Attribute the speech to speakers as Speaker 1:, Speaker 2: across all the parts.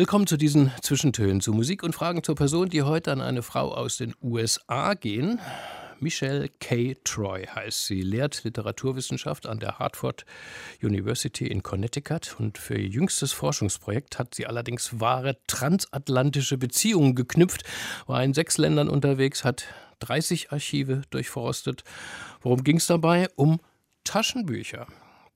Speaker 1: Willkommen zu diesen Zwischentönen zu Musik und Fragen zur Person, die heute an eine Frau aus den USA gehen. Michelle K. Troy heißt sie, lehrt Literaturwissenschaft an der Hartford University in Connecticut und für ihr jüngstes Forschungsprojekt hat sie allerdings wahre transatlantische Beziehungen geknüpft, war in sechs Ländern unterwegs, hat 30 Archive durchforstet. Worum ging es dabei? Um Taschenbücher.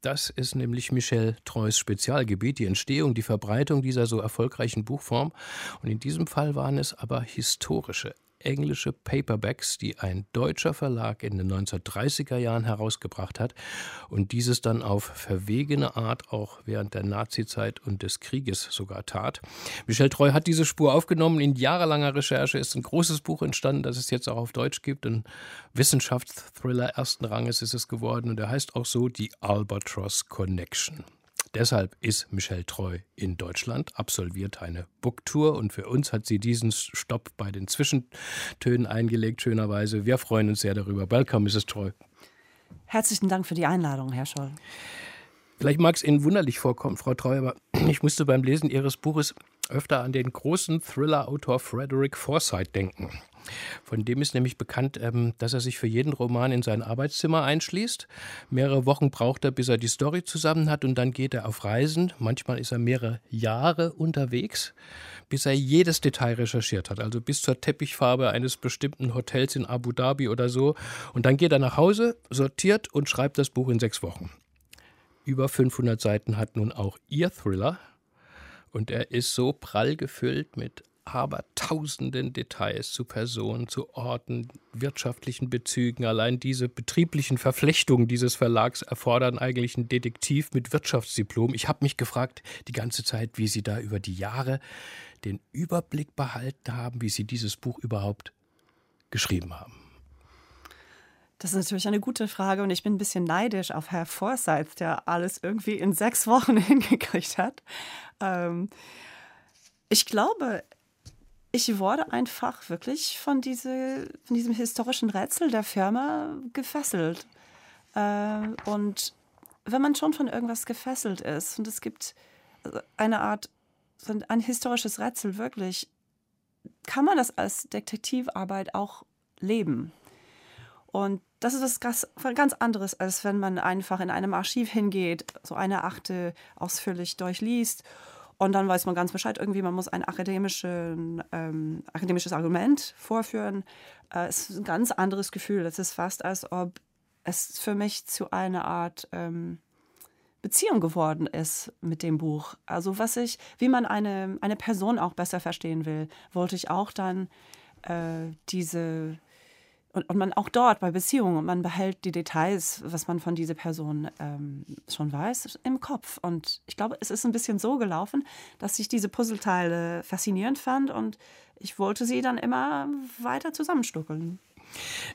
Speaker 1: Das ist nämlich Michel Treus Spezialgebiet, die Entstehung, die Verbreitung dieser so erfolgreichen Buchform. Und in diesem Fall waren es aber historische englische Paperbacks, die ein deutscher Verlag in den 1930er Jahren herausgebracht hat und dieses dann auf verwegene Art auch während der Nazizeit und des Krieges sogar tat. Michel Treu hat diese Spur aufgenommen. In jahrelanger Recherche ist ein großes Buch entstanden, das es jetzt auch auf Deutsch gibt. Ein Wissenschaftsthriller ersten Ranges ist es geworden und er heißt auch so die Albatross Connection. Deshalb ist Michelle Treu in Deutschland, absolviert eine Booktour und für uns hat sie diesen Stopp bei den Zwischentönen eingelegt, schönerweise. Wir freuen uns sehr darüber. Welcome, Mrs. Treu.
Speaker 2: Herzlichen Dank für die Einladung, Herr Scholl.
Speaker 1: Vielleicht mag es Ihnen wunderlich vorkommen, Frau Treu, aber ich musste beim Lesen Ihres Buches öfter an den großen Thriller-Autor Frederick Forsyth denken. Von dem ist nämlich bekannt, ähm, dass er sich für jeden Roman in sein Arbeitszimmer einschließt. Mehrere Wochen braucht er, bis er die Story zusammen hat und dann geht er auf Reisen. Manchmal ist er mehrere Jahre unterwegs, bis er jedes Detail recherchiert hat, also bis zur Teppichfarbe eines bestimmten Hotels in Abu Dhabi oder so. Und dann geht er nach Hause, sortiert und schreibt das Buch in sechs Wochen. Über 500 Seiten hat nun auch Ihr Thriller. Und er ist so prall gefüllt mit aber tausenden Details zu Personen, zu Orten, wirtschaftlichen Bezügen. Allein diese betrieblichen Verflechtungen dieses Verlags erfordern eigentlich einen Detektiv mit Wirtschaftsdiplom. Ich habe mich gefragt die ganze Zeit, wie Sie da über die Jahre den Überblick behalten haben, wie Sie dieses Buch überhaupt geschrieben haben.
Speaker 2: Das ist natürlich eine gute Frage und ich bin ein bisschen neidisch auf Herr Forsyth, der alles irgendwie in sechs Wochen hingekriegt hat. Ähm, ich glaube, ich wurde einfach wirklich von, diese, von diesem historischen Rätsel der Firma gefesselt. Äh, und wenn man schon von irgendwas gefesselt ist und es gibt eine Art, ein historisches Rätsel wirklich, kann man das als Detektivarbeit auch leben. Und das ist was ganz anderes, als wenn man einfach in einem Archiv hingeht, so eine Akte ausführlich durchliest und dann weiß man ganz Bescheid, irgendwie, man muss ein ähm, akademisches Argument vorführen. Äh, es ist ein ganz anderes Gefühl. Es ist fast, als ob es für mich zu einer Art ähm, Beziehung geworden ist mit dem Buch. Also was ich, wie man eine, eine Person auch besser verstehen will, wollte ich auch dann äh, diese und, und man auch dort bei Beziehungen, man behält die Details, was man von dieser Person ähm, schon weiß, im Kopf. Und ich glaube, es ist ein bisschen so gelaufen, dass ich diese Puzzleteile faszinierend fand und ich wollte sie dann immer weiter zusammenstuckeln.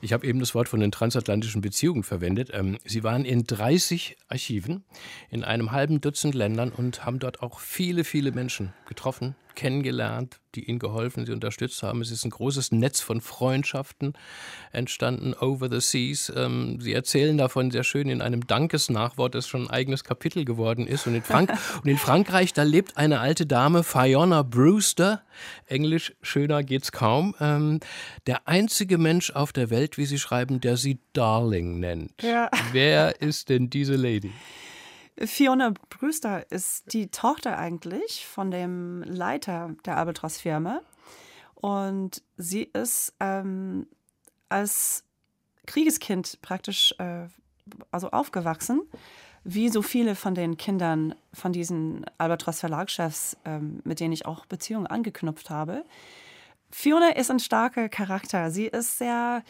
Speaker 1: Ich habe eben das Wort von den transatlantischen Beziehungen verwendet. Ähm, Sie waren in 30 Archiven in einem halben Dutzend Ländern und haben dort auch viele, viele Menschen getroffen, kennengelernt, die ihnen geholfen, sie unterstützt haben. Es ist ein großes Netz von Freundschaften entstanden, over the seas. Ähm, sie erzählen davon sehr schön in einem Dankesnachwort, das schon ein eigenes Kapitel geworden ist. Und in, Frank und in Frankreich, da lebt eine alte Dame, Fiona Brewster. Englisch schöner geht's kaum. Ähm, der einzige Mensch auf der Welt, wie sie schreiben, der sie Darling nennt. Ja. Wer ist denn diese Lady?
Speaker 2: Fiona Brewster ist die Tochter eigentlich von dem Leiter der Albatross-Firma. Und sie ist ähm, als Kriegeskind praktisch äh, also aufgewachsen, wie so viele von den Kindern von diesen Albatross-Verlagschefs, ähm, mit denen ich auch Beziehungen angeknüpft habe. Fiona ist ein starker Charakter. Sie ist sehr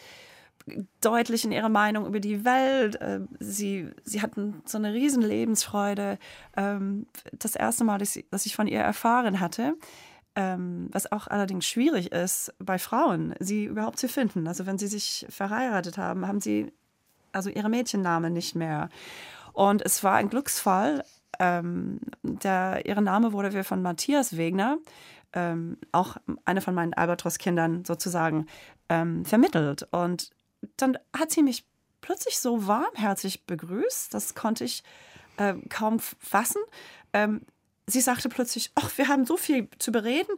Speaker 2: deutlich in ihrer Meinung über die Welt. Äh, sie, sie hatten so eine riesen Lebensfreude. Ähm, das erste Mal, dass ich von ihr erfahren hatte, ähm, was auch allerdings schwierig ist bei Frauen, sie überhaupt zu finden. Also wenn sie sich verheiratet haben, haben sie also ihre Mädchennamen nicht mehr. Und es war ein Glücksfall. Ähm, der, ihre Name wurde mir von Matthias Wegner, auch eine von meinen Albatros-Kindern sozusagen, vermittelt. Und dann hat sie mich plötzlich so warmherzig begrüßt, das konnte ich äh, kaum fassen. Ähm, sie sagte plötzlich, ach, wir haben so viel zu bereden.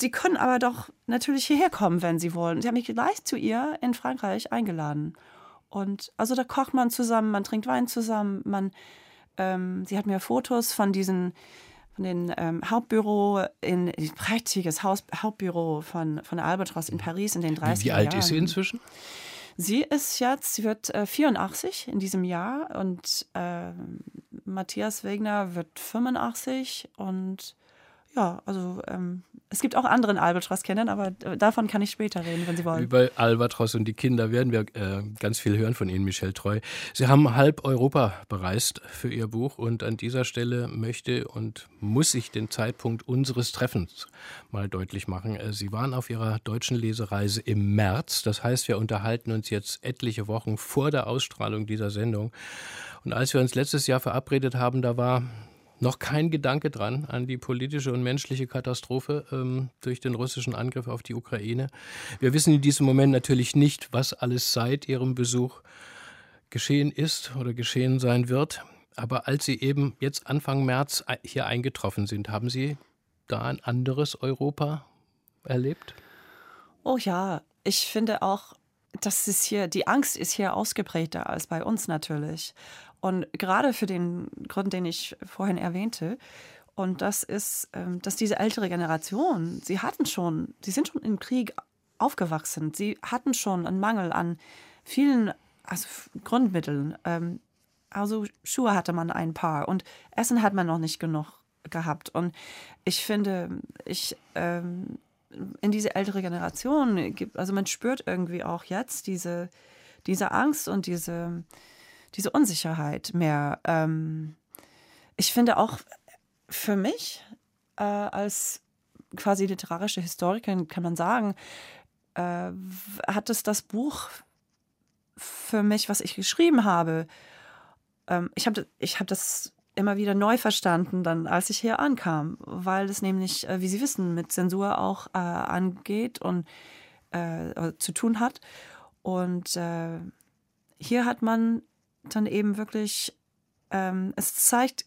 Speaker 2: Sie können aber doch natürlich hierher kommen, wenn Sie wollen. Sie haben mich gleich zu ihr in Frankreich eingeladen. Und also da kocht man zusammen, man trinkt Wein zusammen, man, ähm, sie hat mir Fotos von diesen, von den ähm, Hauptbüro in ein prächtiges Haus, Hauptbüro von, von Albatros in Paris in den 30er Jahren.
Speaker 1: Wie alt ist sie inzwischen?
Speaker 2: Sie ist jetzt, sie wird äh, 84 in diesem Jahr und äh, Matthias Wegner wird 85 und ja, also ähm, es gibt auch anderen Albatros kennen, aber davon kann ich später reden, wenn Sie wollen.
Speaker 1: Über Albatros und die Kinder werden wir äh, ganz viel hören von Ihnen, Michel Treu. Sie haben halb Europa bereist für Ihr Buch und an dieser Stelle möchte und muss ich den Zeitpunkt unseres Treffens mal deutlich machen. Äh, Sie waren auf Ihrer deutschen Lesereise im März. Das heißt, wir unterhalten uns jetzt etliche Wochen vor der Ausstrahlung dieser Sendung. Und als wir uns letztes Jahr verabredet haben, da war noch kein Gedanke dran an die politische und menschliche Katastrophe ähm, durch den russischen Angriff auf die Ukraine. Wir wissen in diesem Moment natürlich nicht, was alles seit Ihrem Besuch geschehen ist oder geschehen sein wird. Aber als Sie eben jetzt Anfang März hier eingetroffen sind, haben Sie da ein anderes Europa erlebt?
Speaker 2: Oh ja, ich finde auch, dass es hier, die Angst ist hier ausgeprägter als bei uns natürlich. Und gerade für den Grund, den ich vorhin erwähnte, und das ist, ähm, dass diese ältere Generation, sie hatten schon, sie sind schon im Krieg aufgewachsen, sie hatten schon einen Mangel an vielen also Grundmitteln. Ähm, also Schuhe hatte man ein paar und Essen hat man noch nicht genug gehabt. Und ich finde, ich ähm, in diese ältere Generation, also man spürt irgendwie auch jetzt diese, diese Angst und diese diese Unsicherheit mehr. Ähm, ich finde auch für mich äh, als quasi literarische Historikerin kann man sagen, äh, hat es das Buch für mich, was ich geschrieben habe, ähm, ich habe ich hab das immer wieder neu verstanden, dann als ich hier ankam, weil es nämlich, äh, wie Sie wissen, mit Zensur auch äh, angeht und äh, zu tun hat. Und äh, hier hat man dann eben wirklich, ähm, es zeigt,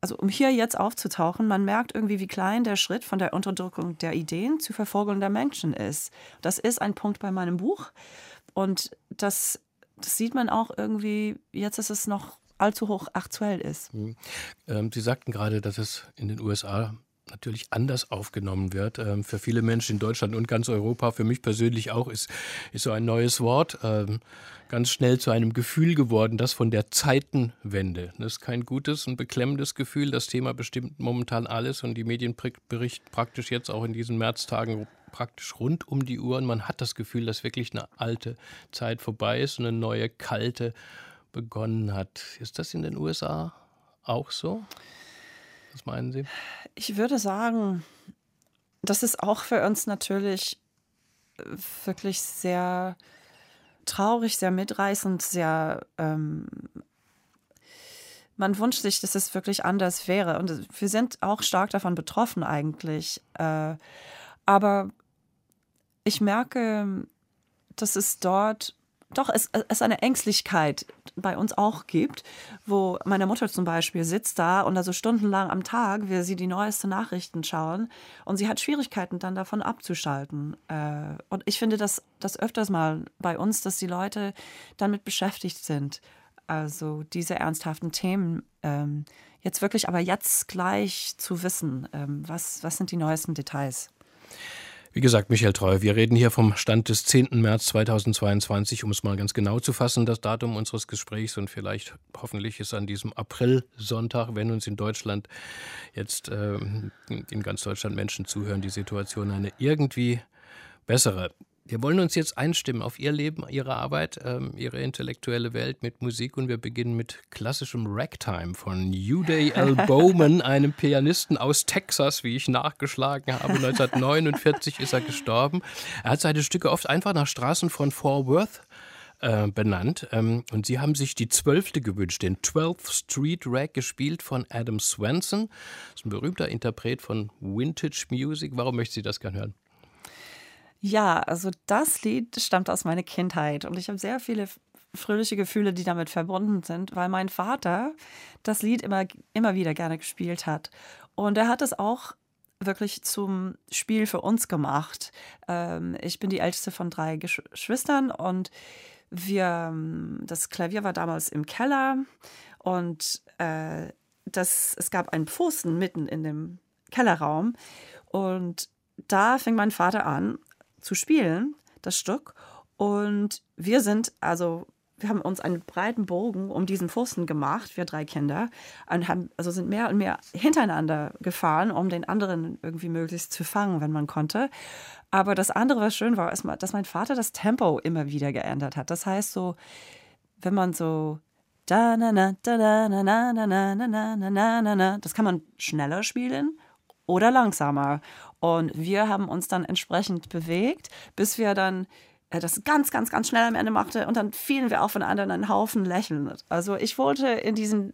Speaker 2: also um hier jetzt aufzutauchen, man merkt irgendwie, wie klein der Schritt von der Unterdrückung der Ideen zur Verfolgung der Menschen ist. Das ist ein Punkt bei meinem Buch und das, das sieht man auch irgendwie, jetzt ist es noch allzu hoch aktuell ist. Mhm.
Speaker 1: Ähm, Sie sagten gerade, dass es in den USA natürlich anders aufgenommen wird. Ähm, für viele Menschen in Deutschland und ganz Europa, für mich persönlich auch, ist, ist so ein neues Wort ähm, ganz schnell zu einem Gefühl geworden, das von der Zeitenwende. Das ist kein gutes und beklemmendes Gefühl. Das Thema bestimmt momentan alles und die Medien berichten praktisch jetzt auch in diesen Märztagen praktisch rund um die Uhr und man hat das Gefühl, dass wirklich eine alte Zeit vorbei ist und eine neue kalte begonnen hat. Ist das in den USA auch so? Was meinen Sie?
Speaker 2: Ich würde sagen, das ist auch für uns natürlich äh, wirklich sehr traurig, sehr mitreißend, sehr. Ähm, man wünscht sich, dass es wirklich anders wäre. Und wir sind auch stark davon betroffen eigentlich. Äh, aber ich merke, dass es dort doch es, es eine Ängstlichkeit bei uns auch gibt, wo meine Mutter zum Beispiel sitzt da und also stundenlang am Tag will sie die neuesten Nachrichten schauen und sie hat Schwierigkeiten dann davon abzuschalten. Äh, und ich finde das, das öfters mal bei uns, dass die Leute damit beschäftigt sind. Also diese ernsthaften Themen ähm, jetzt wirklich, aber jetzt gleich zu wissen, ähm, was, was sind die neuesten Details.
Speaker 1: Wie gesagt, Michael Treu, wir reden hier vom Stand des 10. März 2022, um es mal ganz genau zu fassen, das Datum unseres Gesprächs. Und vielleicht, hoffentlich, ist an diesem April-Sonntag, wenn uns in Deutschland jetzt, äh, in ganz Deutschland Menschen zuhören, die Situation eine irgendwie bessere. Wir wollen uns jetzt einstimmen auf Ihr Leben, Ihre Arbeit, ähm, Ihre intellektuelle Welt mit Musik und wir beginnen mit klassischem Ragtime von Uday L. Bowman, einem Pianisten aus Texas, wie ich nachgeschlagen habe. 1949 ist er gestorben. Er hat seine Stücke oft einfach nach Straßen von Fort Worth äh, benannt. Ähm, und Sie haben sich die zwölfte gewünscht, den 12th Street Rag, gespielt von Adam Swenson. Das ist ein berühmter Interpret von Vintage Music. Warum möchten Sie das gerne hören?
Speaker 2: Ja, also das Lied stammt aus meiner Kindheit und ich habe sehr viele fröhliche Gefühle, die damit verbunden sind, weil mein Vater das Lied immer, immer wieder gerne gespielt hat. Und er hat es auch wirklich zum Spiel für uns gemacht. Ähm, ich bin die älteste von drei Geschwistern und wir, das Klavier war damals im Keller und äh, das, es gab einen Pfosten mitten in dem Kellerraum und da fing mein Vater an, zu spielen, das Stück. Und wir sind, also wir haben uns einen breiten Bogen um diesen Pfosten gemacht, wir drei Kinder, und haben, also sind mehr und mehr hintereinander gefahren, um den anderen irgendwie möglichst zu fangen, wenn man konnte. Aber das andere, was schön war, ist, dass mein Vater das Tempo immer wieder geändert hat. Das heißt so, wenn man so da das kann man schneller spielen oder langsamer. Und wir haben uns dann entsprechend bewegt, bis wir dann äh, das ganz, ganz, ganz schnell am Ende machte und dann fielen wir aufeinander in einen Haufen lächeln. Also ich wollte in diesen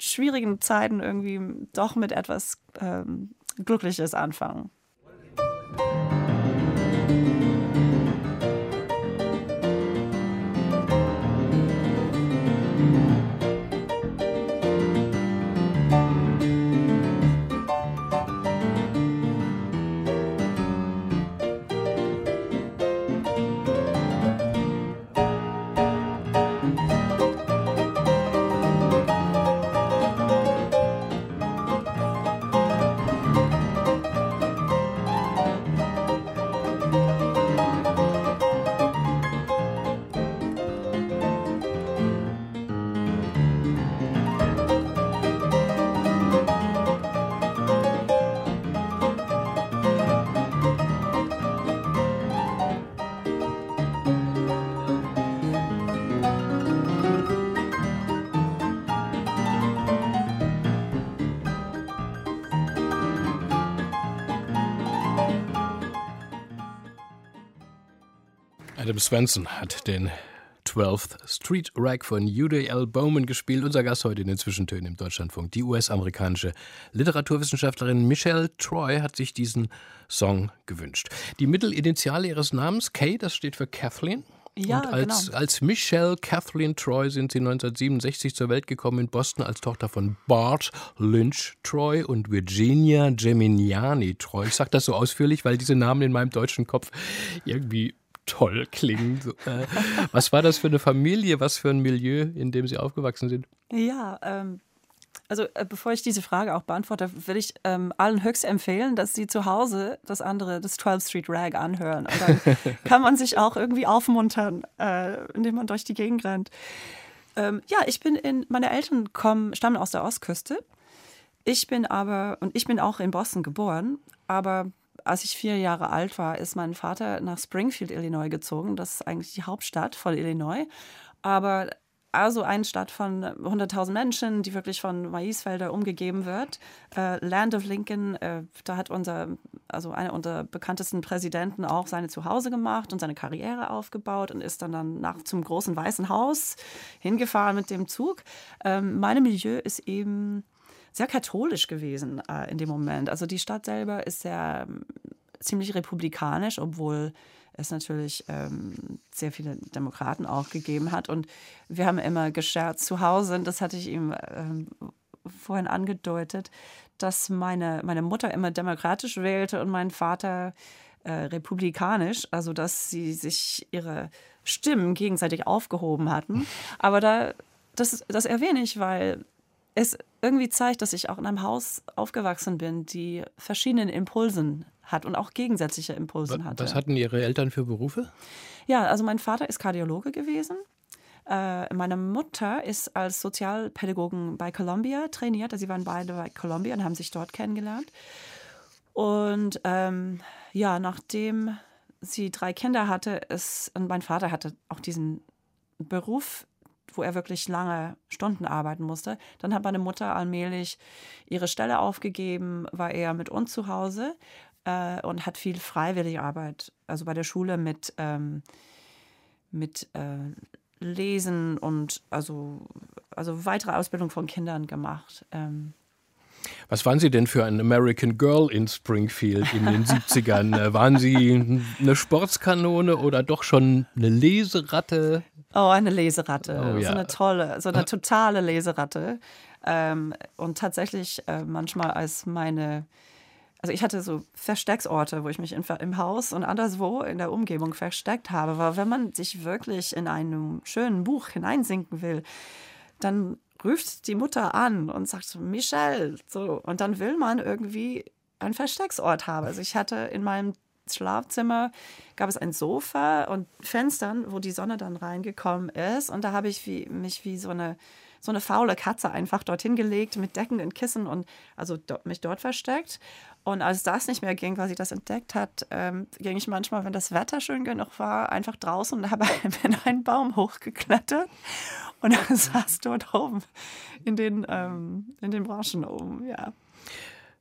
Speaker 2: schwierigen Zeiten irgendwie doch mit etwas ähm, Glückliches anfangen.
Speaker 1: Adam Svensson hat den 12th Street Rag von Uday L. Bowman gespielt. Unser Gast heute in den Zwischentönen im Deutschlandfunk. Die US-amerikanische Literaturwissenschaftlerin Michelle Troy hat sich diesen Song gewünscht. Die Mittelinitiale ihres Namens, Kay, das steht für Kathleen.
Speaker 2: Ja,
Speaker 1: und als,
Speaker 2: genau.
Speaker 1: als Michelle Kathleen Troy sind sie 1967 zur Welt gekommen in Boston als Tochter von Bart Lynch Troy und Virginia Geminiani Troy. Ich sage das so ausführlich, weil diese Namen in meinem deutschen Kopf irgendwie toll klingen. Äh, was war das für eine Familie, was für ein Milieu, in dem Sie aufgewachsen sind?
Speaker 2: Ja, ähm, also äh, bevor ich diese Frage auch beantworte, will ich ähm, allen höchst empfehlen, dass sie zu Hause das andere, das 12th Street Rag anhören. Und dann kann man sich auch irgendwie aufmuntern, äh, indem man durch die Gegend rennt. Ähm, ja, ich bin in, meine Eltern kommen, stammen aus der Ostküste. Ich bin aber, und ich bin auch in Boston geboren, aber als ich vier Jahre alt war, ist mein Vater nach Springfield, Illinois gezogen. Das ist eigentlich die Hauptstadt von Illinois. Aber also eine Stadt von 100.000 Menschen, die wirklich von Maisfelder umgegeben wird. Äh, Land of Lincoln, äh, da hat unser, also einer unserer bekanntesten Präsidenten auch seine Zuhause gemacht und seine Karriere aufgebaut und ist dann, dann nach zum großen Weißen Haus hingefahren mit dem Zug. Ähm, mein Milieu ist eben sehr katholisch gewesen äh, in dem Moment. Also die Stadt selber ist sehr ähm, ziemlich republikanisch, obwohl es natürlich ähm, sehr viele Demokraten auch gegeben hat. Und wir haben immer gescherzt zu Hause, und das hatte ich ihm ähm, vorhin angedeutet, dass meine, meine Mutter immer demokratisch wählte und mein Vater äh, republikanisch, also dass sie sich ihre Stimmen gegenseitig aufgehoben hatten. Aber da, das, das erwähne ich, weil es irgendwie zeigt, dass ich auch in einem Haus aufgewachsen bin, die verschiedenen Impulsen hat und auch gegensätzliche Impulsen hatte.
Speaker 1: Was hatten Ihre Eltern für Berufe?
Speaker 2: Ja, also mein Vater ist Kardiologe gewesen. Äh, meine Mutter ist als Sozialpädagogin bei Columbia trainiert. Also sie waren beide bei Columbia und haben sich dort kennengelernt. Und ähm, ja, nachdem sie drei Kinder hatte, ist, und mein Vater hatte auch diesen Beruf, wo er wirklich lange Stunden arbeiten musste. Dann hat meine Mutter allmählich ihre Stelle aufgegeben, war eher mit uns zu Hause äh, und hat viel freiwillige Arbeit, also bei der Schule mit, ähm, mit äh, Lesen und also, also weitere Ausbildung von Kindern gemacht. Ähm,
Speaker 1: was waren Sie denn für ein American Girl in Springfield in den 70ern? Äh, waren Sie eine Sportskanone oder doch schon eine Leseratte?
Speaker 2: Oh, eine Leseratte. Oh, ja. So eine tolle, so eine totale Leseratte. Ähm, und tatsächlich äh, manchmal als meine, also ich hatte so Verstecksorte, wo ich mich in, im Haus und anderswo in der Umgebung versteckt habe. Aber wenn man sich wirklich in einem schönen Buch hineinsinken will, dann ruft die Mutter an und sagt so, Michelle, so. Und dann will man irgendwie einen Verstecksort haben. Also ich hatte in meinem Schlafzimmer gab es ein Sofa und Fenstern, wo die Sonne dann reingekommen ist. Und da habe ich wie, mich wie so eine, so eine faule Katze einfach dorthin gelegt mit Decken und Kissen und also do, mich dort versteckt. Und als das nicht mehr ging, weil sie das entdeckt hat, ähm, ging ich manchmal, wenn das Wetter schön genug war, einfach draußen und habe in einen Baum hochgeklettert und saß dort oben in den, ähm, in den Branchen oben, ja.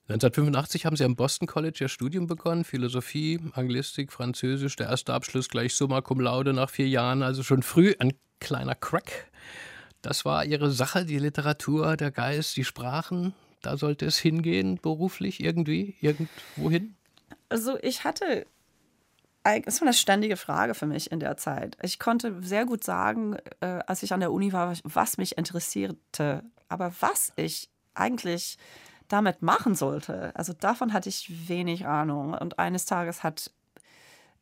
Speaker 1: 1985 haben Sie am Boston College Ihr Studium begonnen, Philosophie, Anglistik, Französisch, der erste Abschluss gleich Summa Cum Laude nach vier Jahren, also schon früh ein kleiner Crack. Das war Ihre Sache, die Literatur, der Geist, die Sprachen. Da sollte es hingehen, beruflich irgendwie, irgendwohin?
Speaker 2: Also ich hatte das war eine ständige Frage für mich in der Zeit. Ich konnte sehr gut sagen, äh, als ich an der Uni war, was mich interessierte. Aber was ich eigentlich damit machen sollte, also davon hatte ich wenig Ahnung. Und eines Tages hat,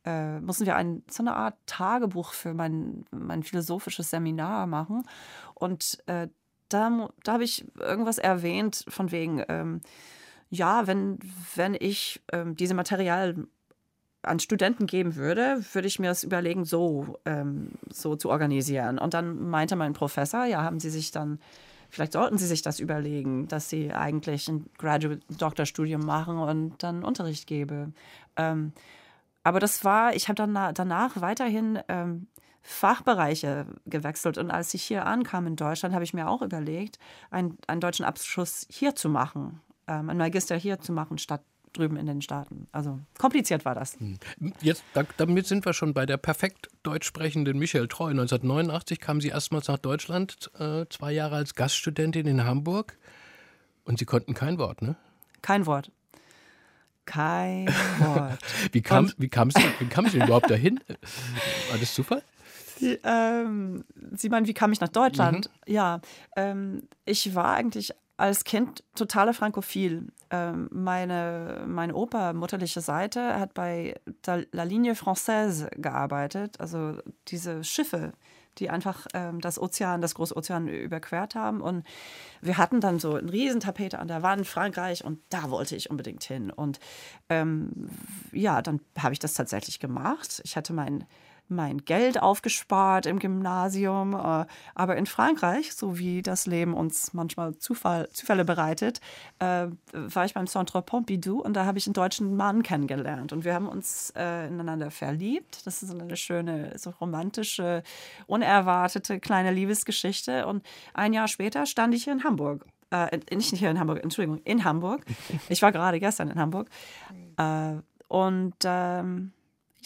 Speaker 2: äh, mussten wir ein, so eine Art Tagebuch für mein, mein philosophisches Seminar machen. Und äh, da, da habe ich irgendwas erwähnt von wegen, ähm, ja, wenn, wenn ich ähm, diese Material an Studenten geben würde, würde ich mir das überlegen, so, ähm, so zu organisieren. Und dann meinte mein Professor, ja, haben Sie sich dann, vielleicht sollten Sie sich das überlegen, dass Sie eigentlich ein Graduate-Doktorstudium machen und dann Unterricht gebe. Ähm, aber das war, ich habe dann danach weiterhin ähm, Fachbereiche gewechselt. Und als ich hier ankam in Deutschland, habe ich mir auch überlegt, einen, einen deutschen Abschluss hier zu machen, ähm, einen Magister hier zu machen, statt drüben in den Staaten. Also kompliziert war das. Hm.
Speaker 1: Jetzt, damit sind wir schon bei der perfekt deutsch sprechenden Michelle Treu. 1989 kam sie erstmals nach Deutschland, äh, zwei Jahre als Gaststudentin in Hamburg. Und Sie konnten kein Wort, ne?
Speaker 2: Kein Wort. Kein Wort.
Speaker 1: wie, kam, wie, wie sie überhaupt dahin? War das Zufall?
Speaker 2: Die, ähm, Sie meinen, wie kam ich nach Deutschland? Mhm. Ja, ähm, ich war eigentlich als Kind totale Frankophil. Ähm, meine, mein Opa, mutterliche Seite, hat bei La Ligne Française gearbeitet, also diese Schiffe, die einfach ähm, das Ozean, das Großozean überquert haben. Und wir hatten dann so eine Riesentapete an der Wand, Frankreich, und da wollte ich unbedingt hin. Und ähm, ja, dann habe ich das tatsächlich gemacht. Ich hatte mein mein Geld aufgespart im Gymnasium. Äh, aber in Frankreich, so wie das Leben uns manchmal Zufall, Zufälle bereitet, äh, war ich beim Centre Pompidou und da habe ich einen deutschen Mann kennengelernt. Und wir haben uns äh, ineinander verliebt. Das ist eine schöne, so romantische, unerwartete kleine Liebesgeschichte. Und ein Jahr später stand ich hier in Hamburg. Äh, nicht hier in Hamburg, Entschuldigung, in Hamburg. Ich war gerade gestern in Hamburg. Äh, und ähm,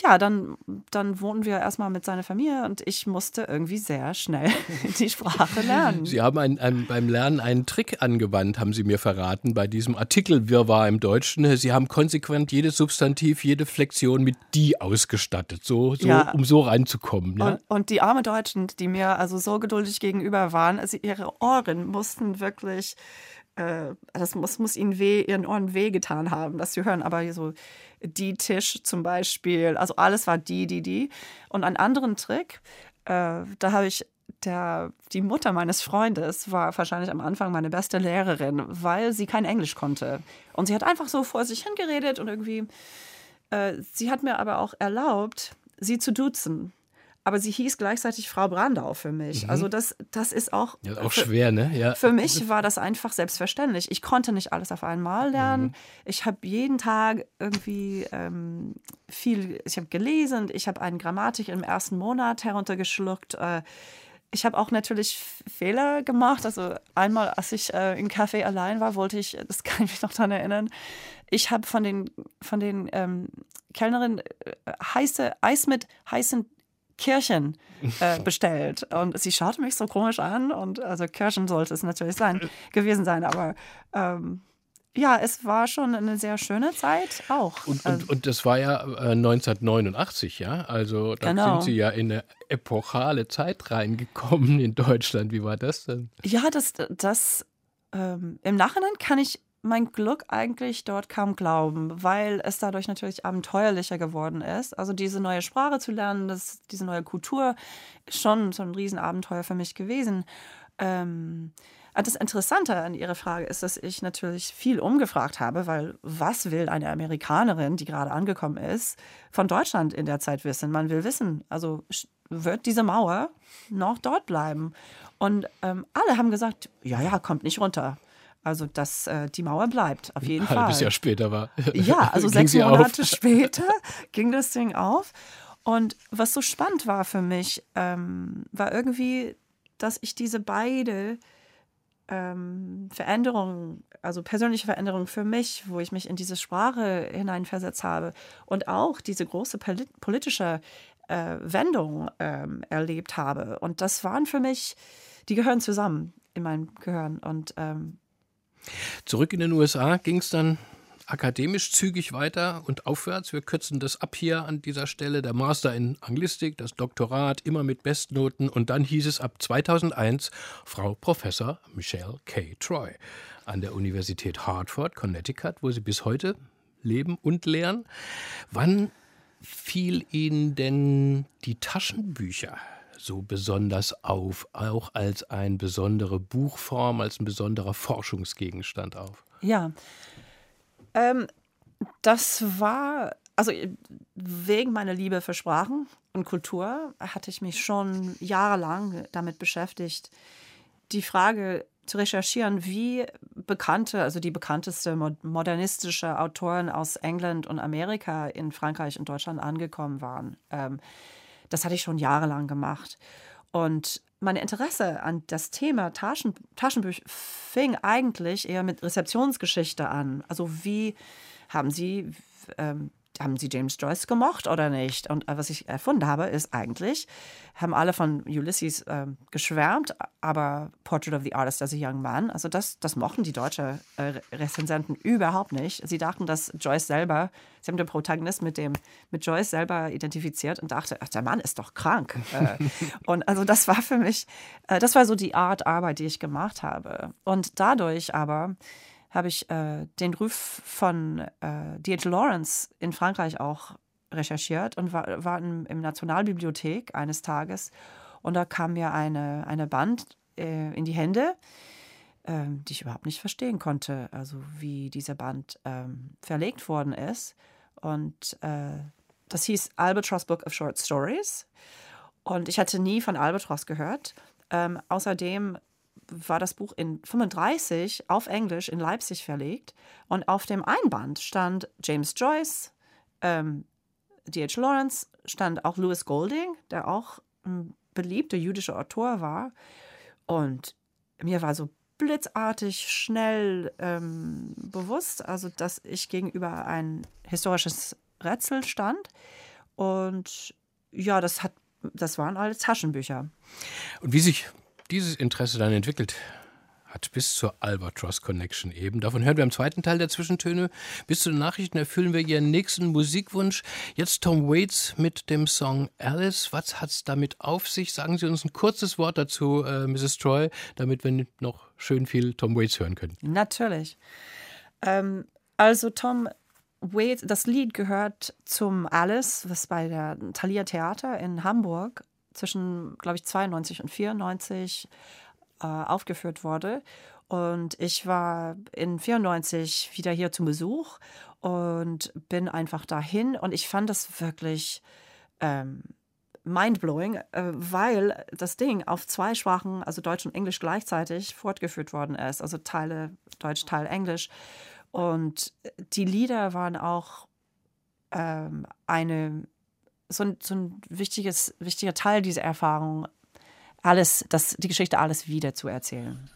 Speaker 2: ja, dann, dann wohnten wir erstmal mit seiner Familie und ich musste irgendwie sehr schnell die Sprache lernen.
Speaker 1: Sie haben ein, ein, beim Lernen einen Trick angewandt, haben Sie mir verraten, bei diesem Artikel Wirrwarr im Deutschen. Sie haben konsequent jedes Substantiv, jede Flexion mit die ausgestattet, so, so ja. um so reinzukommen.
Speaker 2: Ja? Und, und, die armen Deutschen, die mir also so geduldig gegenüber waren, also ihre Ohren mussten wirklich äh, das muss, muss ihnen weh, ihren Ohren wehgetan haben, das zu hören. Aber so die Tisch zum Beispiel, also alles war die, die, die. Und einen anderen Trick, äh, da habe ich der, die Mutter meines Freundes war wahrscheinlich am Anfang meine beste Lehrerin, weil sie kein Englisch konnte. Und sie hat einfach so vor sich hingeredet und irgendwie, äh, sie hat mir aber auch erlaubt, sie zu duzen. Aber sie hieß gleichzeitig Frau Brandau für mich. Mhm. Also das, das ist auch.
Speaker 1: Ja, auch für, schwer, ne?
Speaker 2: Ja. Für mich war das einfach selbstverständlich. Ich konnte nicht alles auf einmal lernen. Mhm. Ich habe jeden Tag irgendwie ähm, viel, ich habe gelesen, ich habe eine Grammatik im ersten Monat heruntergeschluckt. Äh, ich habe auch natürlich Fehler gemacht. Also einmal, als ich äh, im Café allein war, wollte ich, das kann ich mich noch daran erinnern, ich habe von den, von den ähm, Kellnerinnen äh, heiße Eis mit heißen Kirchen äh, bestellt. Und sie schaute mich so komisch an und also Kirchen sollte es natürlich sein, gewesen sein, aber ähm, ja, es war schon eine sehr schöne Zeit auch.
Speaker 1: Und, und, also und das war ja äh, 1989, ja? Also da genau. sind Sie ja in eine epochale Zeit reingekommen in Deutschland. Wie war das denn?
Speaker 2: Ja, das, das ähm, im Nachhinein kann ich mein Glück eigentlich dort kaum glauben, weil es dadurch natürlich abenteuerlicher geworden ist. Also diese neue Sprache zu lernen, das, diese neue Kultur ist schon so ein Riesenabenteuer für mich gewesen. Ähm, das Interessante an Ihrer Frage ist, dass ich natürlich viel umgefragt habe, weil was will eine Amerikanerin, die gerade angekommen ist, von Deutschland in der Zeit wissen? Man will wissen, also wird diese Mauer noch dort bleiben? Und ähm, alle haben gesagt, ja, ja, kommt nicht runter. Also, dass äh, die Mauer bleibt, auf jeden
Speaker 1: Ein Fall. Ein halbes Jahr später war.
Speaker 2: Ja, also sechs Monate auf. später ging das Ding auf. Und was so spannend war für mich, ähm, war irgendwie, dass ich diese beide ähm, Veränderungen, also persönliche Veränderungen für mich, wo ich mich in diese Sprache hineinversetzt habe und auch diese große politische äh, Wendung ähm, erlebt habe. Und das waren für mich, die gehören zusammen in meinem Gehirn. Und ähm,
Speaker 1: Zurück in den USA ging es dann akademisch zügig weiter und aufwärts. Wir kürzen das ab hier an dieser Stelle. Der Master in Anglistik, das Doktorat, immer mit Bestnoten. Und dann hieß es ab 2001 Frau Professor Michelle K. Troy an der Universität Hartford, Connecticut, wo sie bis heute leben und lehren. Wann fiel Ihnen denn die Taschenbücher so besonders auf, auch als eine besondere Buchform, als ein besonderer Forschungsgegenstand auf?
Speaker 2: Ja, ähm, das war, also wegen meiner Liebe für Sprachen und Kultur hatte ich mich schon jahrelang damit beschäftigt, die Frage zu recherchieren, wie bekannte, also die bekannteste modernistische Autoren aus England und Amerika in Frankreich und Deutschland angekommen waren. Ähm, das hatte ich schon jahrelang gemacht. Und mein Interesse an das Thema Taschen, Taschenbücher fing eigentlich eher mit Rezeptionsgeschichte an. Also wie haben Sie ähm, haben sie James Joyce gemocht oder nicht? Und äh, was ich erfunden habe, ist eigentlich, haben alle von Ulysses äh, geschwärmt, aber Portrait of the Artist as a Young Man, also das, das mochten die deutschen äh, Rezensenten überhaupt nicht. Sie dachten, dass Joyce selber, sie haben den Protagonist mit, dem, mit Joyce selber identifiziert und dachte, ach, der Mann ist doch krank. äh, und also das war für mich, äh, das war so die Art Arbeit, die ich gemacht habe. Und dadurch aber, habe ich äh, den Ruf von äh, D.H. Lawrence in Frankreich auch recherchiert und war, war in, im Nationalbibliothek eines Tages und da kam mir eine, eine Band äh, in die Hände, ähm, die ich überhaupt nicht verstehen konnte, also wie dieser Band ähm, verlegt worden ist. Und äh, das hieß Albatross Book of Short Stories. Und ich hatte nie von Albatross gehört. Ähm, außerdem war das Buch in 35 auf Englisch in Leipzig verlegt und auf dem Einband stand James Joyce, ähm, D.H. Lawrence, stand auch Louis Golding, der auch ein beliebter jüdischer Autor war. Und mir war so blitzartig schnell ähm, bewusst, also dass ich gegenüber ein historisches Rätsel stand. Und ja, das hat, das waren alle Taschenbücher.
Speaker 1: Und wie sich dieses Interesse dann entwickelt hat bis zur Albatross Connection eben. Davon hören wir im zweiten Teil der Zwischentöne. Bis zu den Nachrichten erfüllen wir Ihren nächsten Musikwunsch. Jetzt Tom Waits mit dem Song Alice. Was hat es damit auf sich? Sagen Sie uns ein kurzes Wort dazu, äh, Mrs. Troy, damit wir noch schön viel Tom Waits hören können.
Speaker 2: Natürlich. Ähm, also Tom Waits, das Lied gehört zum Alice, was bei der Thalia Theater in Hamburg zwischen, glaube ich, 92 und 94 äh, aufgeführt wurde. Und ich war in 94 wieder hier zum Besuch und bin einfach dahin. Und ich fand das wirklich ähm, mindblowing, äh, weil das Ding auf zwei Sprachen, also Deutsch und Englisch gleichzeitig fortgeführt worden ist. Also Teile Deutsch, Teil Englisch. Und die Lieder waren auch ähm, eine, so ein, so ein wichtiges, wichtiger Teil dieser Erfahrung, alles, das, die Geschichte alles wieder zu erzählen.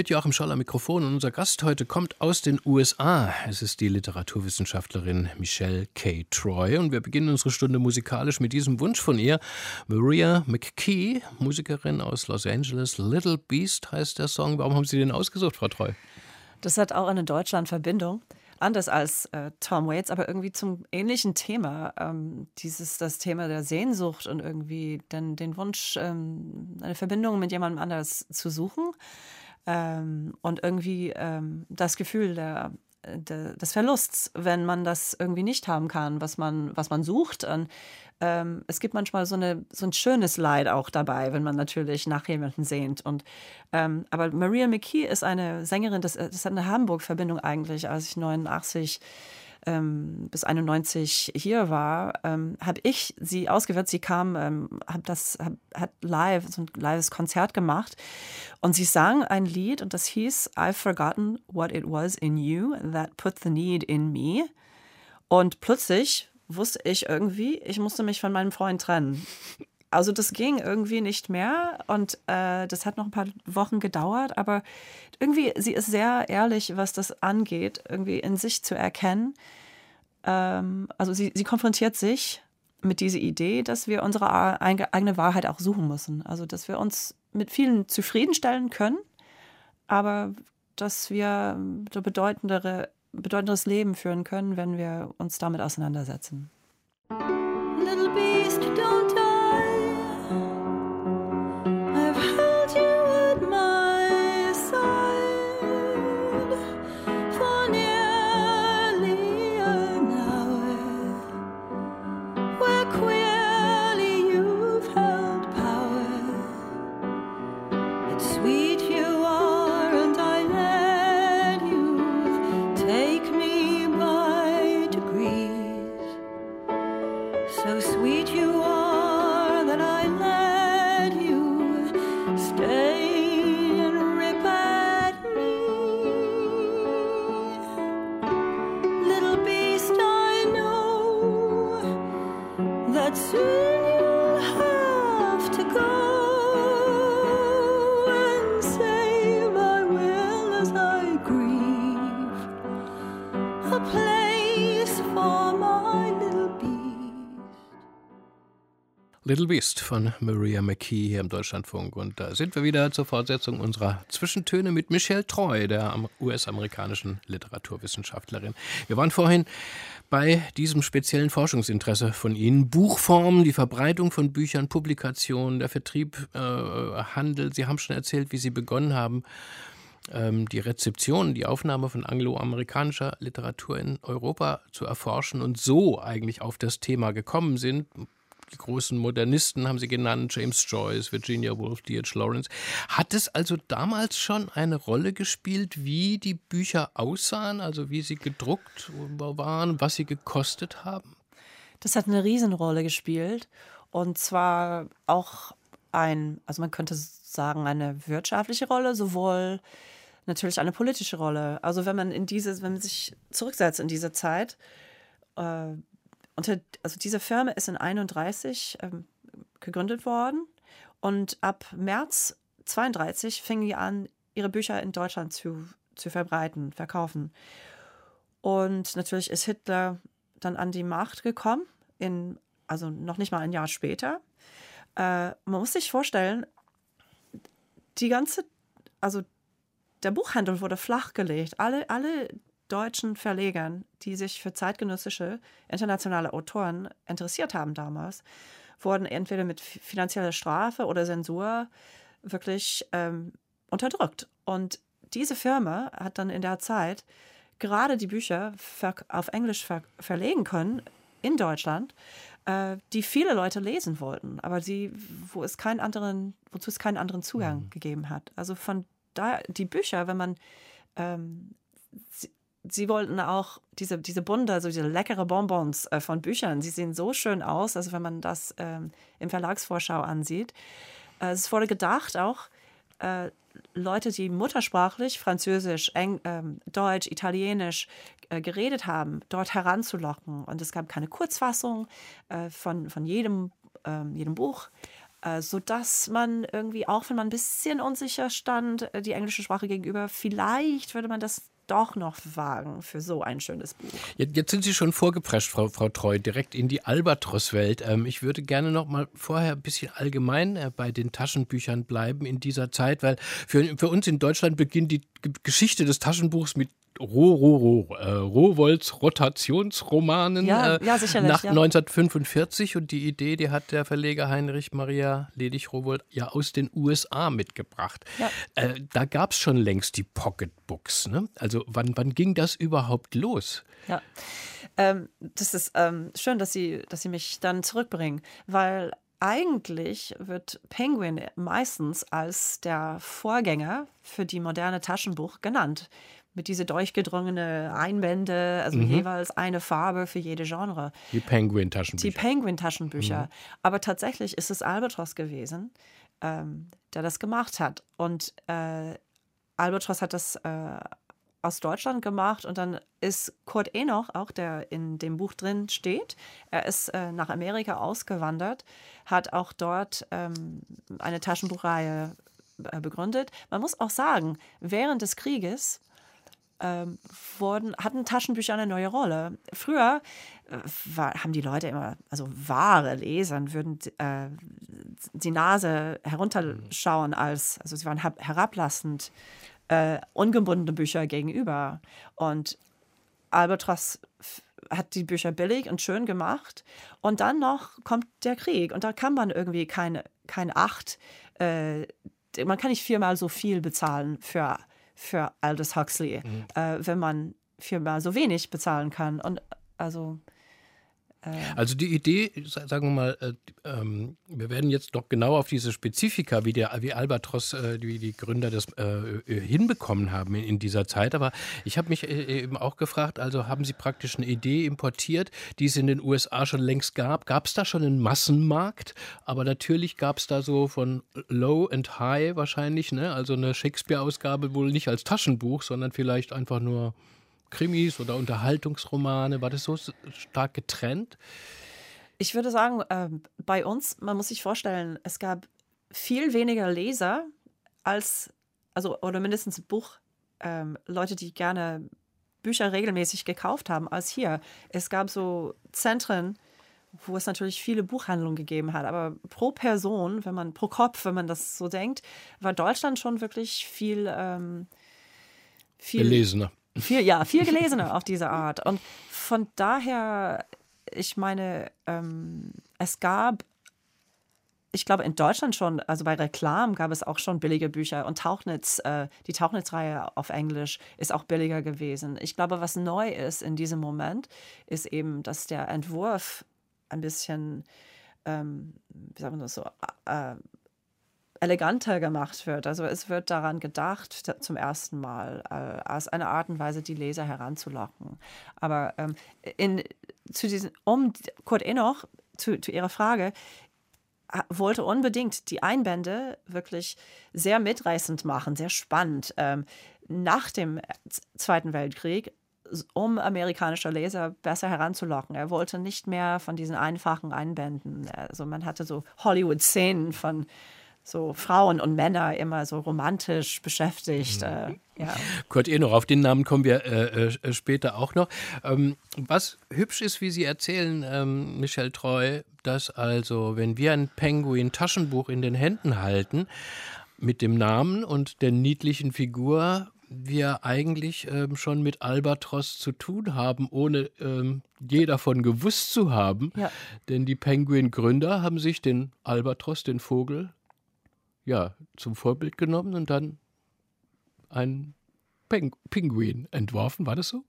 Speaker 1: Mit Joachim Scholl Mikrofon und unser Gast heute kommt aus den USA. Es ist die Literaturwissenschaftlerin Michelle K. Troy und wir beginnen unsere Stunde musikalisch mit diesem Wunsch von ihr. Maria McKee, Musikerin aus Los Angeles. Little Beast heißt der Song. Warum haben Sie den ausgesucht, Frau Troy?
Speaker 2: Das hat auch eine Deutschland-Verbindung anders als äh, Tom Waits, aber irgendwie zum ähnlichen Thema. Ähm, dieses, das Thema der Sehnsucht und irgendwie den, den Wunsch, ähm, eine Verbindung mit jemandem anders zu suchen. Ähm, und irgendwie ähm, das Gefühl der, der, des Verlusts, wenn man das irgendwie nicht haben kann, was man, was man sucht. Und, ähm, es gibt manchmal so, eine, so ein schönes Leid auch dabei, wenn man natürlich nach jemandem sehnt. Und, ähm, aber Maria McKee ist eine Sängerin, das, das hat eine Hamburg-Verbindung eigentlich, als ich 89 ähm, bis 91 hier war, ähm, habe ich sie ausgewählt. Sie kam, ähm, hab das, hab, hat live, so ein lives Konzert gemacht und sie sang ein Lied und das hieß I've forgotten what it was in you that put the need in me. Und plötzlich wusste ich irgendwie, ich musste mich von meinem Freund trennen. Also das ging irgendwie nicht mehr und äh, das hat noch ein paar Wochen gedauert, aber irgendwie, sie ist sehr ehrlich, was das angeht, irgendwie in sich zu erkennen. Ähm, also sie, sie konfrontiert sich mit dieser Idee, dass wir unsere eigene Wahrheit auch suchen müssen. Also dass wir uns mit vielen zufriedenstellen können, aber dass wir ein bedeutendere, bedeutenderes Leben führen können, wenn wir uns damit auseinandersetzen. Little Beast
Speaker 1: von Maria McKee hier im Deutschlandfunk. Und da sind wir wieder zur Fortsetzung unserer Zwischentöne mit Michelle Troy, der US-amerikanischen Literaturwissenschaftlerin. Wir waren vorhin bei diesem speziellen Forschungsinteresse von Ihnen. Buchformen, die Verbreitung von Büchern, Publikationen, der Vertrieb, äh, Handel. Sie haben schon erzählt, wie Sie begonnen haben, ähm, die Rezeption, die Aufnahme von angloamerikanischer Literatur in Europa zu erforschen und so eigentlich auf das Thema gekommen sind die großen Modernisten haben sie genannt, James Joyce, Virginia Woolf, D.H. Lawrence. Hat es also damals schon eine Rolle gespielt, wie die Bücher aussahen, also wie sie gedruckt waren, was sie gekostet haben?
Speaker 2: Das hat eine Riesenrolle gespielt und zwar auch ein, also man könnte sagen, eine wirtschaftliche Rolle, sowohl natürlich eine politische Rolle. Also wenn man in diese, wenn man sich zurücksetzt in diese Zeit, äh, unter, also diese Firma ist in 31 ähm, gegründet worden und ab März 32 fingen die an, ihre Bücher in Deutschland zu, zu verbreiten, verkaufen. Und natürlich ist Hitler dann an die Macht gekommen, in, also noch nicht mal ein Jahr später. Äh, man muss sich vorstellen, die ganze, also der Buchhandel wurde flachgelegt. Alle, alle deutschen Verlegern, die sich für zeitgenössische internationale Autoren interessiert haben damals, wurden entweder mit finanzieller Strafe oder Zensur wirklich ähm, unterdrückt. Und diese Firma hat dann in der Zeit gerade die Bücher auf Englisch ver verlegen können in Deutschland, äh, die viele Leute lesen wollten, aber sie, wo es keinen anderen, wozu es keinen anderen Zugang mhm. gegeben hat. Also von da die Bücher, wenn man ähm, sie, wollten auch diese, diese bunte, also diese leckere Bonbons äh, von Büchern, sie sehen so schön aus, also wenn man das ähm, im Verlagsvorschau ansieht. Äh, es wurde gedacht auch, äh, Leute, die muttersprachlich Französisch, Eng, ähm, Deutsch, Italienisch äh, geredet haben, dort heranzulocken. Und es gab keine Kurzfassung äh, von, von jedem, ähm, jedem Buch, äh, sodass man irgendwie, auch wenn man ein bisschen unsicher stand, äh, die englische Sprache gegenüber, vielleicht würde man das doch noch wagen für so ein schönes Buch.
Speaker 1: Jetzt, jetzt sind Sie schon vorgeprescht, Frau, Frau Treu, direkt in die Albatros-Welt. Ähm, ich würde gerne noch mal vorher ein bisschen allgemein äh, bei den Taschenbüchern bleiben in dieser Zeit, weil für, für uns in Deutschland beginnt die Geschichte des Taschenbuchs mit Roh, Roh, Roh, äh, Rohwolds Rotationsromanen
Speaker 2: ja,
Speaker 1: äh,
Speaker 2: ja,
Speaker 1: nach
Speaker 2: ja.
Speaker 1: 1945 und die Idee, die hat der Verleger Heinrich Maria Ledig-Rowold ja aus den USA mitgebracht. Äh, da gab es schon längst die Pocketbooks. Ne? Also wann, wann ging das überhaupt los?
Speaker 2: Ja, ähm, das ist ähm, schön, dass Sie, dass Sie mich dann zurückbringen, weil eigentlich wird Penguin meistens als der Vorgänger für die moderne Taschenbuch genannt mit diese durchgedrungene Einbände, also mhm. jeweils eine Farbe für jede Genre.
Speaker 1: Die Penguin-Taschenbücher.
Speaker 2: Die Penguin-Taschenbücher. Mhm. Aber tatsächlich ist es Albatros gewesen, ähm, der das gemacht hat. Und äh, Albatros hat das äh, aus Deutschland gemacht und dann ist Kurt Enoch, auch der in dem Buch drin steht, er ist äh, nach Amerika ausgewandert, hat auch dort ähm, eine Taschenbuchreihe äh, begründet. Man muss auch sagen, während des Krieges ähm, wurden, hatten Taschenbücher eine neue Rolle. Früher äh, war, haben die Leute immer, also wahre Leser, würden äh, die Nase herunterschauen als, also sie waren herablassend äh, ungebundene Bücher gegenüber. Und Albatros hat die Bücher billig und schön gemacht. Und dann noch kommt der Krieg und da kann man irgendwie keine, keine Acht, äh, man kann nicht viermal so viel bezahlen für für Aldous Huxley, mhm. äh, wenn man viermal so wenig bezahlen kann. Und also
Speaker 1: also die Idee, sagen wir mal, äh, ähm, wir werden jetzt noch genau auf diese Spezifika, wie, der, wie Albatros, äh, wie die Gründer das äh, hinbekommen haben in, in, dieser Zeit. Aber ich habe mich eben auch gefragt, also haben Sie praktisch eine Idee importiert, die es in den USA schon längst gab? Gab es da schon einen Massenmarkt? Aber natürlich gab es da so von Low and High wahrscheinlich, ne? also eine Shakespeare-Ausgabe wohl nicht als Taschenbuch, sondern vielleicht einfach nur Krimis oder Unterhaltungsromane? War das so stark getrennt?
Speaker 2: Ich würde sagen, äh, bei uns, man muss sich vorstellen, es gab viel weniger Leser als, also oder mindestens Buch, ähm, Leute, die gerne Bücher regelmäßig gekauft haben, als hier. Es gab so Zentren, wo es natürlich viele Buchhandlungen gegeben hat, aber pro Person, wenn man pro Kopf, wenn man das so denkt, war Deutschland schon wirklich viel ähm,
Speaker 1: viel Belesener.
Speaker 2: Viel, ja, viel gelesener auf diese Art. Und von daher, ich meine, ähm, es gab, ich glaube, in Deutschland schon, also bei Reklam gab es auch schon billige Bücher und Tauchnitz, äh, die Tauchnitz-Reihe auf Englisch ist auch billiger gewesen. Ich glaube, was neu ist in diesem Moment, ist eben, dass der Entwurf ein bisschen, ähm, wie sagen wir das so, äh, eleganter gemacht wird. Also es wird daran gedacht, zum ersten Mal äh, als eine Art und Weise die Leser heranzulocken. Aber ähm, in, zu diesen, um Kurt Enoch, zu, zu Ihrer Frage, wollte unbedingt die Einbände wirklich sehr mitreißend machen, sehr spannend. Ähm, nach dem Zweiten Weltkrieg, um amerikanische Leser besser heranzulocken. Er wollte nicht mehr von diesen einfachen Einbänden. Also man hatte so Hollywood-Szenen von so Frauen und Männer immer so romantisch beschäftigt. Äh,
Speaker 1: ja. Kurt Enoch, auf den Namen kommen wir äh, äh, später auch noch. Ähm, was hübsch ist, wie Sie erzählen, ähm, Michel Treu, dass also, wenn wir ein Penguin-Taschenbuch in den Händen halten, mit dem Namen und der niedlichen Figur, wir eigentlich ähm, schon mit Albatros zu tun haben, ohne ähm, je davon gewusst zu haben. Ja. Denn die Penguin-Gründer haben sich den Albatros, den Vogel, ja, zum Vorbild genommen und dann einen Peng Pinguin entworfen. War das so?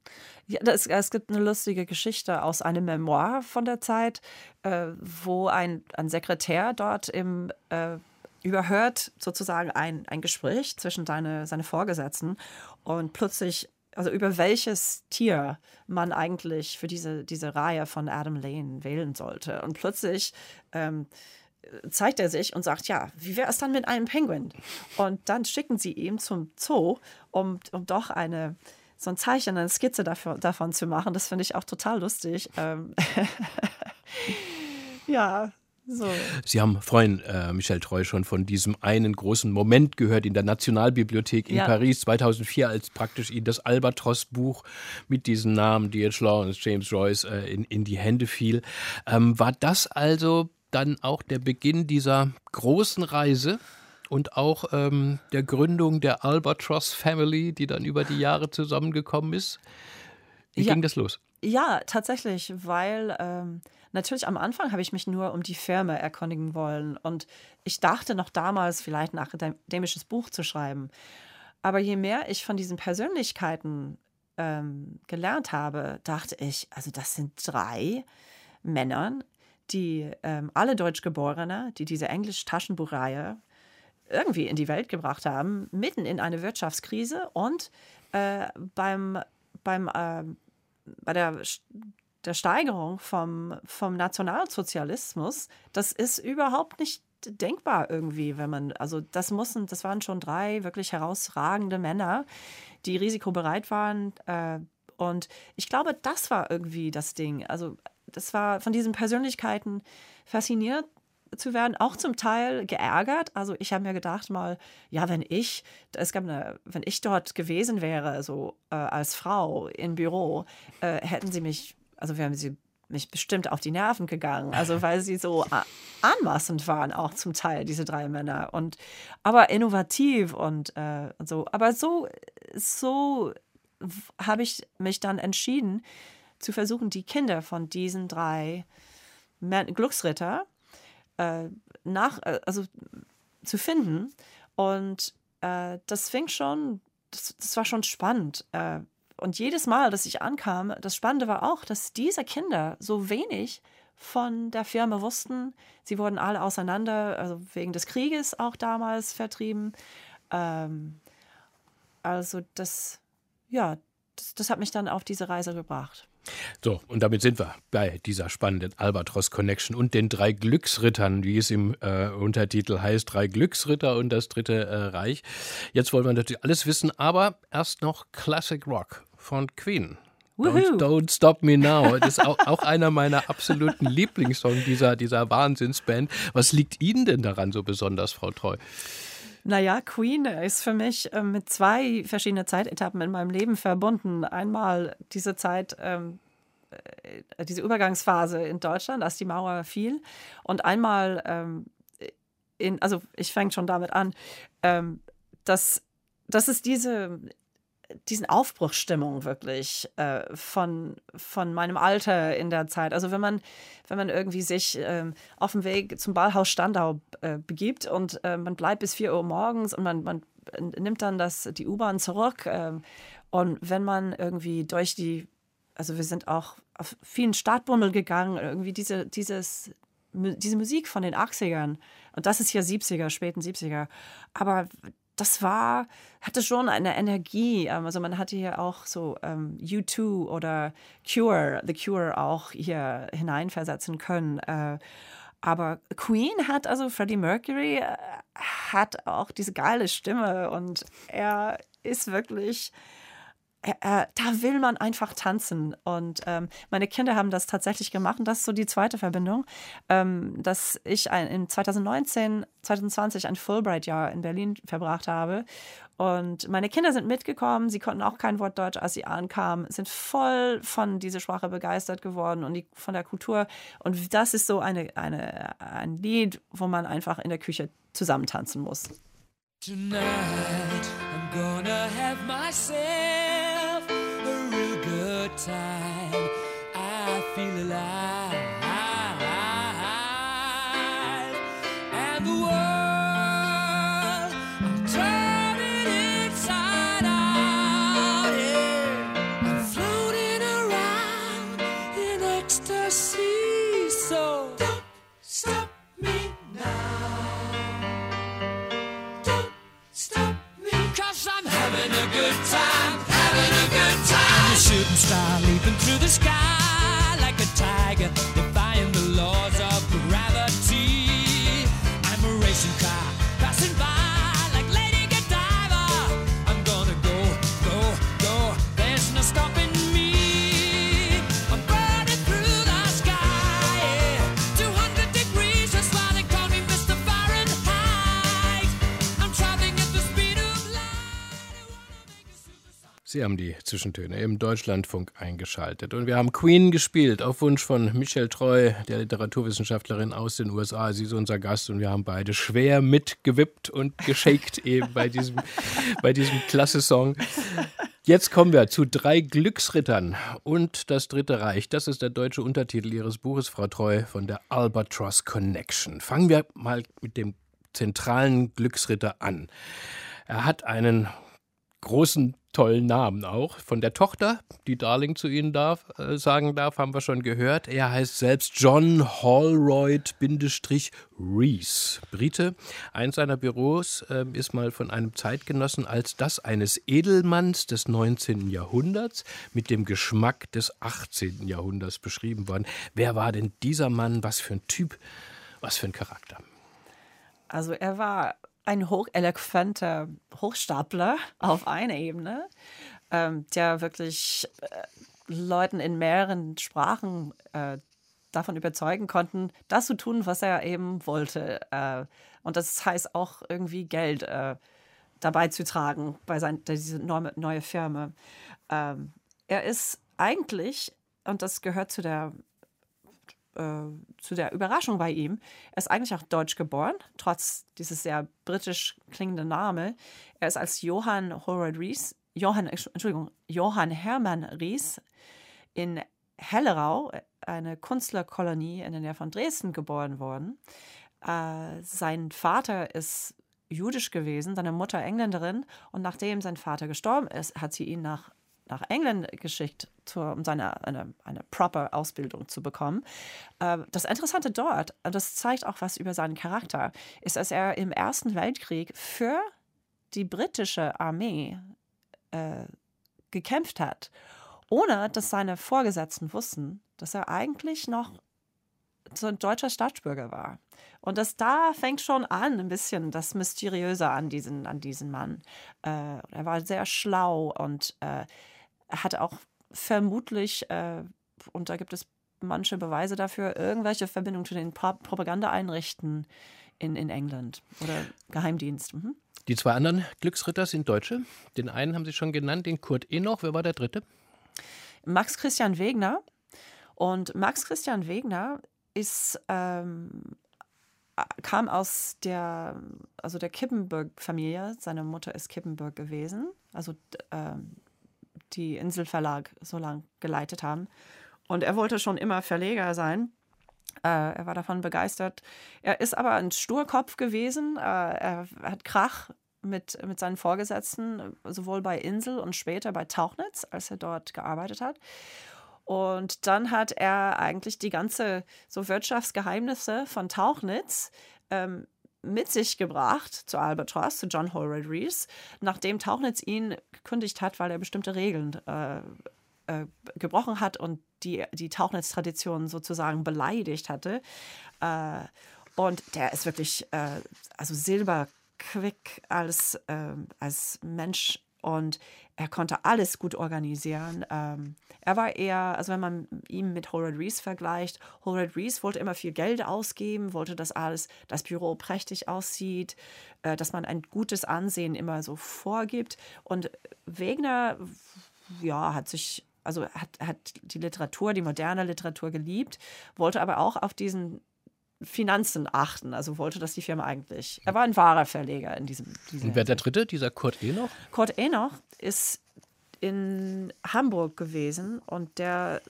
Speaker 2: Ja, das, es gibt eine lustige Geschichte aus einem Memoir von der Zeit, äh, wo ein, ein Sekretär dort im äh, überhört sozusagen ein, ein Gespräch zwischen seine, seine Vorgesetzten und plötzlich, also über welches Tier man eigentlich für diese, diese Reihe von Adam Lane wählen sollte. Und plötzlich ähm, zeigt er sich und sagt, ja, wie wäre es dann mit einem Penguin? Und dann schicken sie ihn zum Zoo, um, um doch eine, so ein Zeichen, eine Skizze dafür, davon zu machen. Das finde ich auch total lustig. Ähm ja, so.
Speaker 1: Sie haben vorhin, äh, Michel Treu, schon von diesem einen großen Moment gehört in der Nationalbibliothek in ja. Paris 2004, als praktisch Ihnen das Albatros-Buch mit diesem Namen D.H. Lawrence, James Royce äh, in, in die Hände fiel. Ähm, war das also dann auch der Beginn dieser großen Reise und auch ähm, der Gründung der Albatross Family, die dann über die Jahre zusammengekommen ist. Wie ja, ging das los?
Speaker 2: Ja, tatsächlich, weil ähm, natürlich am Anfang habe ich mich nur um die Firma erkundigen wollen und ich dachte noch damals vielleicht ein akademisches Buch zu schreiben. Aber je mehr ich von diesen Persönlichkeiten ähm, gelernt habe, dachte ich, also das sind drei Männern, die ähm, alle Deutschgeborene, die diese Englisch-Taschenbuchreihe irgendwie in die Welt gebracht haben, mitten in eine Wirtschaftskrise und äh, beim, beim, äh, bei der, der Steigerung vom, vom Nationalsozialismus, das ist überhaupt nicht denkbar irgendwie, wenn man, also das mussten, das waren schon drei wirklich herausragende Männer, die risikobereit waren. Äh, und ich glaube, das war irgendwie das Ding. Also das war von diesen Persönlichkeiten fasziniert zu werden, auch zum Teil geärgert. Also ich habe mir gedacht mal, ja, wenn ich, es gab eine, wenn ich dort gewesen wäre, so äh, als Frau im Büro, äh, hätten sie mich, also wären sie mich bestimmt auf die Nerven gegangen. Also weil sie so anmaßend waren, auch zum Teil, diese drei Männer. Und aber innovativ und, äh, und so. Aber so, so habe ich mich dann entschieden, zu versuchen, die Kinder von diesen drei Glücksritter äh, nach, äh, also zu finden. Und äh, das fing schon, das, das, war schon spannend. Äh, und jedes Mal, dass ich ankam, das Spannende war auch, dass diese Kinder so wenig von der Firma wussten. Sie wurden alle auseinander, also wegen des Krieges auch damals vertrieben. Ähm, also das, ja, das, das hat mich dann auf diese Reise gebracht.
Speaker 1: So, und damit sind wir bei dieser spannenden Albatros Connection und den drei Glücksrittern, wie es im äh, Untertitel heißt, drei Glücksritter und das dritte äh, Reich. Jetzt wollen wir natürlich alles wissen, aber erst noch Classic Rock von Queen. Don't, don't, Stop Me Now. Das ist auch, auch einer meiner absoluten Lieblingssongs dieser, dieser Wahnsinnsband. Was liegt Ihnen denn daran so besonders, Frau Treu?
Speaker 2: Naja, Queen ist für mich äh, mit zwei verschiedenen Zeitetappen in meinem Leben verbunden. Einmal diese Zeit, ähm, äh, diese Übergangsphase in Deutschland, als die Mauer fiel, und einmal ähm, in, also ich fange schon damit an, ähm, dass, dass es diese diesen Aufbruchsstimmung wirklich äh, von, von meinem Alter in der Zeit. Also wenn man, wenn man irgendwie sich äh, auf dem Weg zum Ballhaus Standau äh, begibt und äh, man bleibt bis 4 Uhr morgens und man, man nimmt dann das, die U-Bahn zurück ähm, und wenn man irgendwie durch die, also wir sind auch auf vielen Startbummel gegangen, irgendwie diese, dieses, diese Musik von den 80ern und das ist hier 70er, späten 70er, aber das war, hatte schon eine Energie. Ähm, also man hatte hier auch so ähm, U2 oder Cure, The Cure auch hier hineinversetzen können. Äh, aber Queen hat, also Freddie Mercury, äh, hat auch diese geile Stimme und er, ist wirklich äh, da will man einfach tanzen. Und ähm, meine Kinder haben das tatsächlich gemacht. Und das ist so die zweite Verbindung, ähm, dass ich ein, in 2019, 2020 ein Fulbright-Jahr in Berlin verbracht habe. Und meine Kinder sind mitgekommen. Sie konnten auch kein Wort Deutsch, als sie ankamen, sind voll von dieser Sprache begeistert geworden und die, von der Kultur. Und das ist so eine, eine, ein Lied, wo man einfach in der Küche zusammen tanzen muss. Tonight I'm gonna have myself time I feel alive. Shooting star leaping
Speaker 1: Sie haben die Zwischentöne im Deutschlandfunk eingeschaltet. Und wir haben Queen gespielt, auf Wunsch von Michelle Treu, der Literaturwissenschaftlerin aus den USA. Sie ist unser Gast und wir haben beide schwer mitgewippt und geschakt eben bei diesem, bei diesem klasse Song. Jetzt kommen wir zu drei Glücksrittern und das Dritte Reich. Das ist der deutsche Untertitel Ihres Buches, Frau Treu, von der Albatross Connection. Fangen wir mal mit dem zentralen Glücksritter an. Er hat einen großen tollen Namen auch. Von der Tochter, die Darling zu Ihnen darf, äh, sagen darf, haben wir schon gehört. Er heißt selbst John Holroyd-Rees, Brite. Eins seiner Büros äh, ist mal von einem Zeitgenossen als das eines Edelmanns des 19. Jahrhunderts mit dem Geschmack des 18. Jahrhunderts beschrieben worden. Wer war denn dieser Mann? Was für ein Typ? Was für ein Charakter?
Speaker 2: Also er war ein hocheloquenter Hochstapler auf einer Ebene, ähm, der wirklich äh, Leuten in mehreren Sprachen äh, davon überzeugen konnten, das zu tun, was er eben wollte. Äh, und das heißt auch irgendwie Geld äh, dabei zu tragen bei sein, diese neue, neue Firma. Ähm, er ist eigentlich, und das gehört zu der äh, zu der Überraschung bei ihm. Er ist eigentlich auch deutsch geboren, trotz dieses sehr britisch klingenden Namen. Er ist als Johann Howard Rees, Johann, Entschuldigung, Johann Hermann Ries in Hellerau, eine Künstlerkolonie in der Nähe von Dresden, geboren worden. Äh, sein Vater ist jüdisch gewesen, seine Mutter Engländerin. Und nachdem sein Vater gestorben ist, hat sie ihn nach nach England geschickt, um seine eine, eine proper Ausbildung zu bekommen. Äh, das Interessante dort, das zeigt auch was über seinen Charakter, ist, dass er im Ersten Weltkrieg für die britische Armee äh, gekämpft hat, ohne dass seine Vorgesetzten wussten, dass er eigentlich noch so ein deutscher Staatsbürger war. Und das da fängt schon an, ein bisschen das Mysteriöse an diesen, an diesen Mann. Äh, er war sehr schlau und äh, hat auch vermutlich, äh, und da gibt es manche Beweise dafür, irgendwelche Verbindungen zu den Pro Propagandaeinrichten in, in England oder Geheimdienst. Mhm.
Speaker 1: Die zwei anderen Glücksritter sind Deutsche. Den einen haben Sie schon genannt, den Kurt Enoch. Wer war der dritte?
Speaker 2: Max Christian Wegner. Und Max Christian Wegner ist ähm, kam aus der, also der Kippenberg-Familie. Seine Mutter ist Kippenberg gewesen. Also ähm, die Inselverlag so lang geleitet haben. Und er wollte schon immer Verleger sein. Äh, er war davon begeistert. Er ist aber ein Sturkopf gewesen. Äh, er hat Krach mit, mit seinen Vorgesetzten, sowohl bei Insel und später bei Tauchnitz, als er dort gearbeitet hat. Und dann hat er eigentlich die ganze so Wirtschaftsgeheimnisse von Tauchnitz ähm, mit sich gebracht zu Albatross, zu John Holroyd Rees, nachdem Tauchnitz ihn gekündigt hat, weil er bestimmte Regeln äh, äh, gebrochen hat und die, die Tauchnitz-Tradition sozusagen beleidigt hatte. Äh, und der ist wirklich, äh, also silberquick als, ähm, als Mensch und er konnte alles gut organisieren. Ähm, er war eher, also wenn man ihn mit Howard Rees vergleicht, Howard Rees wollte immer viel Geld ausgeben, wollte, dass alles, das Büro prächtig aussieht, äh, dass man ein gutes Ansehen immer so vorgibt. Und Wegner, ja, hat sich also hat, hat die Literatur, die moderne Literatur geliebt, wollte aber auch auf diesen Finanzen achten. Also wollte, dass die Firma eigentlich. Er war ein wahrer Verleger in diesem.
Speaker 1: Und wer der dritte, dieser Kurt Enoch?
Speaker 2: Kurt Enoch ist in Hamburg gewesen und der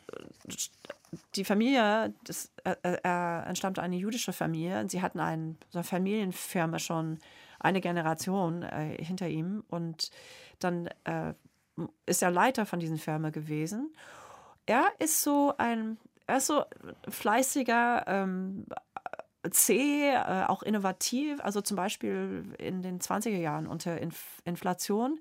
Speaker 2: die Familie, das, er, er entstammte eine jüdische Familie und sie hatten ein, so eine Familienfirma schon eine Generation äh, hinter ihm und dann äh, ist er Leiter von diesen Firma gewesen. Er ist so ein, er ist so fleißiger, ähm, zäh, äh, auch innovativ. Also zum Beispiel in den 20er Jahren unter Inf Inflation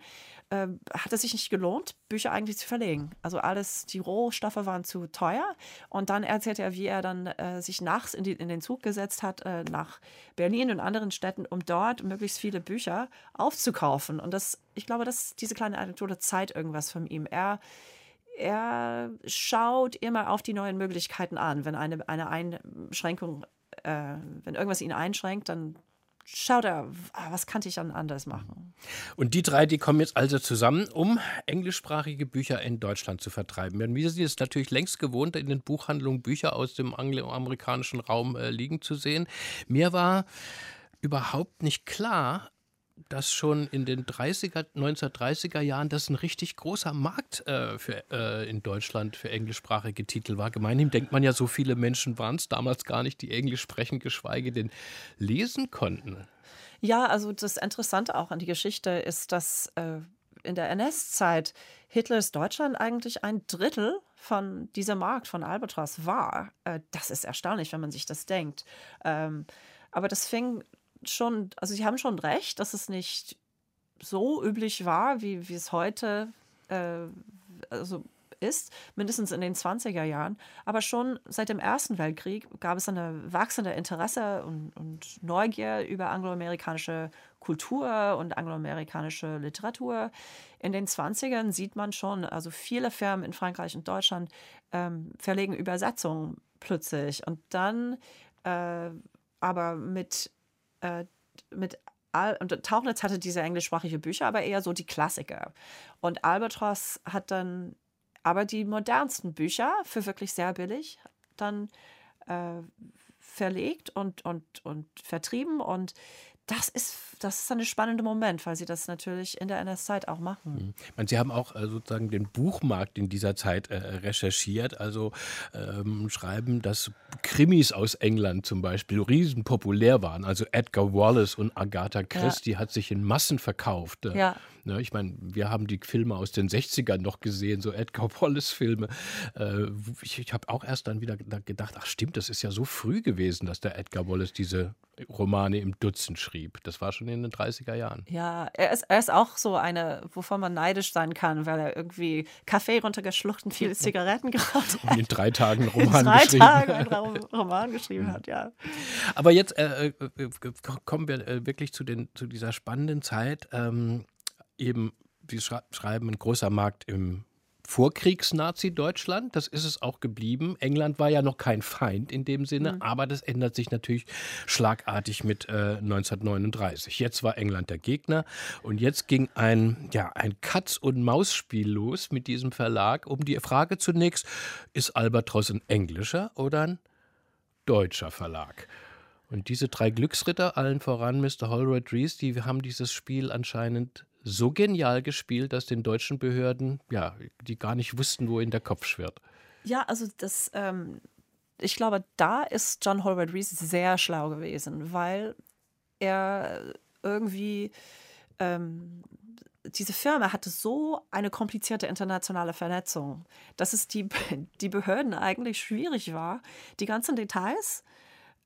Speaker 2: äh, hat es sich nicht gelohnt, Bücher eigentlich zu verlegen. Also alles, die Rohstoffe waren zu teuer. Und dann erzählt er, wie er dann äh, sich nachts in, die, in, den Zug gesetzt hat äh, nach Berlin und anderen Städten, um dort möglichst viele Bücher aufzukaufen. Und das, ich glaube, dass diese kleine Anekdote zeigt irgendwas von ihm. Er er schaut immer auf die neuen Möglichkeiten an. Wenn eine, eine Einschränkung äh, wenn irgendwas ihn einschränkt, dann schaut er, ah, was kann ich dann anders machen.
Speaker 1: Und die drei, die kommen jetzt also zusammen, um englischsprachige Bücher in Deutschland zu vertreiben. Wir sind es natürlich längst gewohnt, in den Buchhandlungen Bücher aus dem angloamerikanischen Raum äh, liegen zu sehen. Mir war überhaupt nicht klar, dass schon in den 30er, 1930er Jahren das ein richtig großer Markt äh, für, äh, in Deutschland für englischsprachige Titel war. Gemeinhin denkt man ja, so viele Menschen waren es damals gar nicht, die Englisch sprechen, geschweige denn lesen konnten.
Speaker 2: Ja, also das Interessante auch an die Geschichte ist, dass äh, in der NS-Zeit Hitlers Deutschland eigentlich ein Drittel von diesem Markt von Albatros war. Äh, das ist erstaunlich, wenn man sich das denkt. Ähm, aber das fing schon, also sie haben schon recht, dass es nicht so üblich war, wie, wie es heute äh, also ist, mindestens in den 20er Jahren. Aber schon seit dem Ersten Weltkrieg gab es eine wachsende Interesse und, und Neugier über angloamerikanische Kultur und angloamerikanische Literatur. In den 20ern sieht man schon, also viele Firmen in Frankreich und Deutschland ähm, verlegen Übersetzungen plötzlich. Und dann äh, aber mit äh, mit Al und Tauchnitz hatte diese englischsprachige Bücher, aber eher so die Klassiker. Und Albatross hat dann aber die modernsten Bücher für wirklich sehr billig dann äh, verlegt und, und, und vertrieben. Und das ist, das ist ein spannender Moment, weil sie das natürlich in der NS-Zeit auch machen.
Speaker 1: Mhm. Meine, sie haben auch äh, sozusagen den Buchmarkt in dieser Zeit äh, recherchiert, also ähm, schreiben, dass Krimis aus England zum Beispiel riesenpopulär waren. Also Edgar Wallace und Agatha Christie ja. hat sich in Massen verkauft.
Speaker 2: Äh, ja.
Speaker 1: Ne, ich meine, wir haben die Filme aus den 60ern noch gesehen, so Edgar Wallace-Filme. Äh, ich, ich habe auch erst dann wieder gedacht, ach stimmt, das ist ja so früh gewesen, dass der Edgar Wallace diese Romane im Dutzend schrieb. Das war schon in den 30er Jahren.
Speaker 2: Ja, er ist, er ist auch so eine, wovon man neidisch sein kann, weil er irgendwie Kaffee runtergeschluckt und viele Zigaretten geraucht hat.
Speaker 1: Und in drei Tagen einen Roman
Speaker 2: in drei
Speaker 1: geschrieben.
Speaker 2: Tagen einen Roman geschrieben hat, ja.
Speaker 1: Aber jetzt äh, äh, äh kommen wir äh, wirklich zu, den, zu dieser spannenden Zeit. Ähm, eben, Sie schreiben, ein großer Markt im Vorkriegs-Nazi-Deutschland. Das ist es auch geblieben. England war ja noch kein Feind in dem Sinne, mhm. aber das ändert sich natürlich schlagartig mit äh, 1939. Jetzt war England der Gegner und jetzt ging ein, ja, ein Katz- und Maus-Spiel los mit diesem Verlag um die Frage zunächst, ist Albatros ein englischer oder ein deutscher Verlag? Und diese drei Glücksritter, allen voran Mr. Holroyd Rees, die haben dieses Spiel anscheinend so genial gespielt, dass den deutschen Behörden, ja, die gar nicht wussten, wo in der Kopf schwirrt.
Speaker 2: Ja, also das, ähm, ich glaube, da ist John Holroyd Rees sehr schlau gewesen, weil er irgendwie ähm, diese Firma hatte so eine komplizierte internationale Vernetzung, dass es die, die Behörden eigentlich schwierig war, die ganzen Details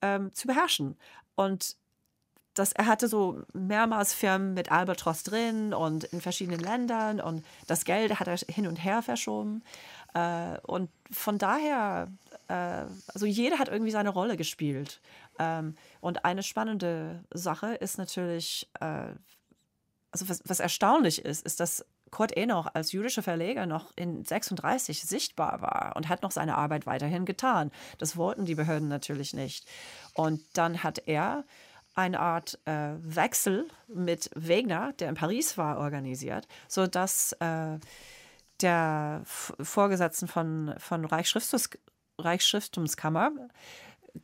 Speaker 2: ähm, zu beherrschen. Und das, er hatte so mehrmals Firmen mit Albatross drin und in verschiedenen Ländern und das Geld hat er hin und her verschoben. Äh, und von daher, äh, also jeder hat irgendwie seine Rolle gespielt. Ähm, und eine spannende Sache ist natürlich, äh, also was, was erstaunlich ist, ist, dass Kurt Enoch als jüdischer Verleger noch in 36 sichtbar war und hat noch seine Arbeit weiterhin getan. Das wollten die Behörden natürlich nicht. Und dann hat er eine Art äh, Wechsel mit Wegner, der in Paris war, organisiert, sodass äh, der Vorgesetzten von, von Reichsschriftumskammer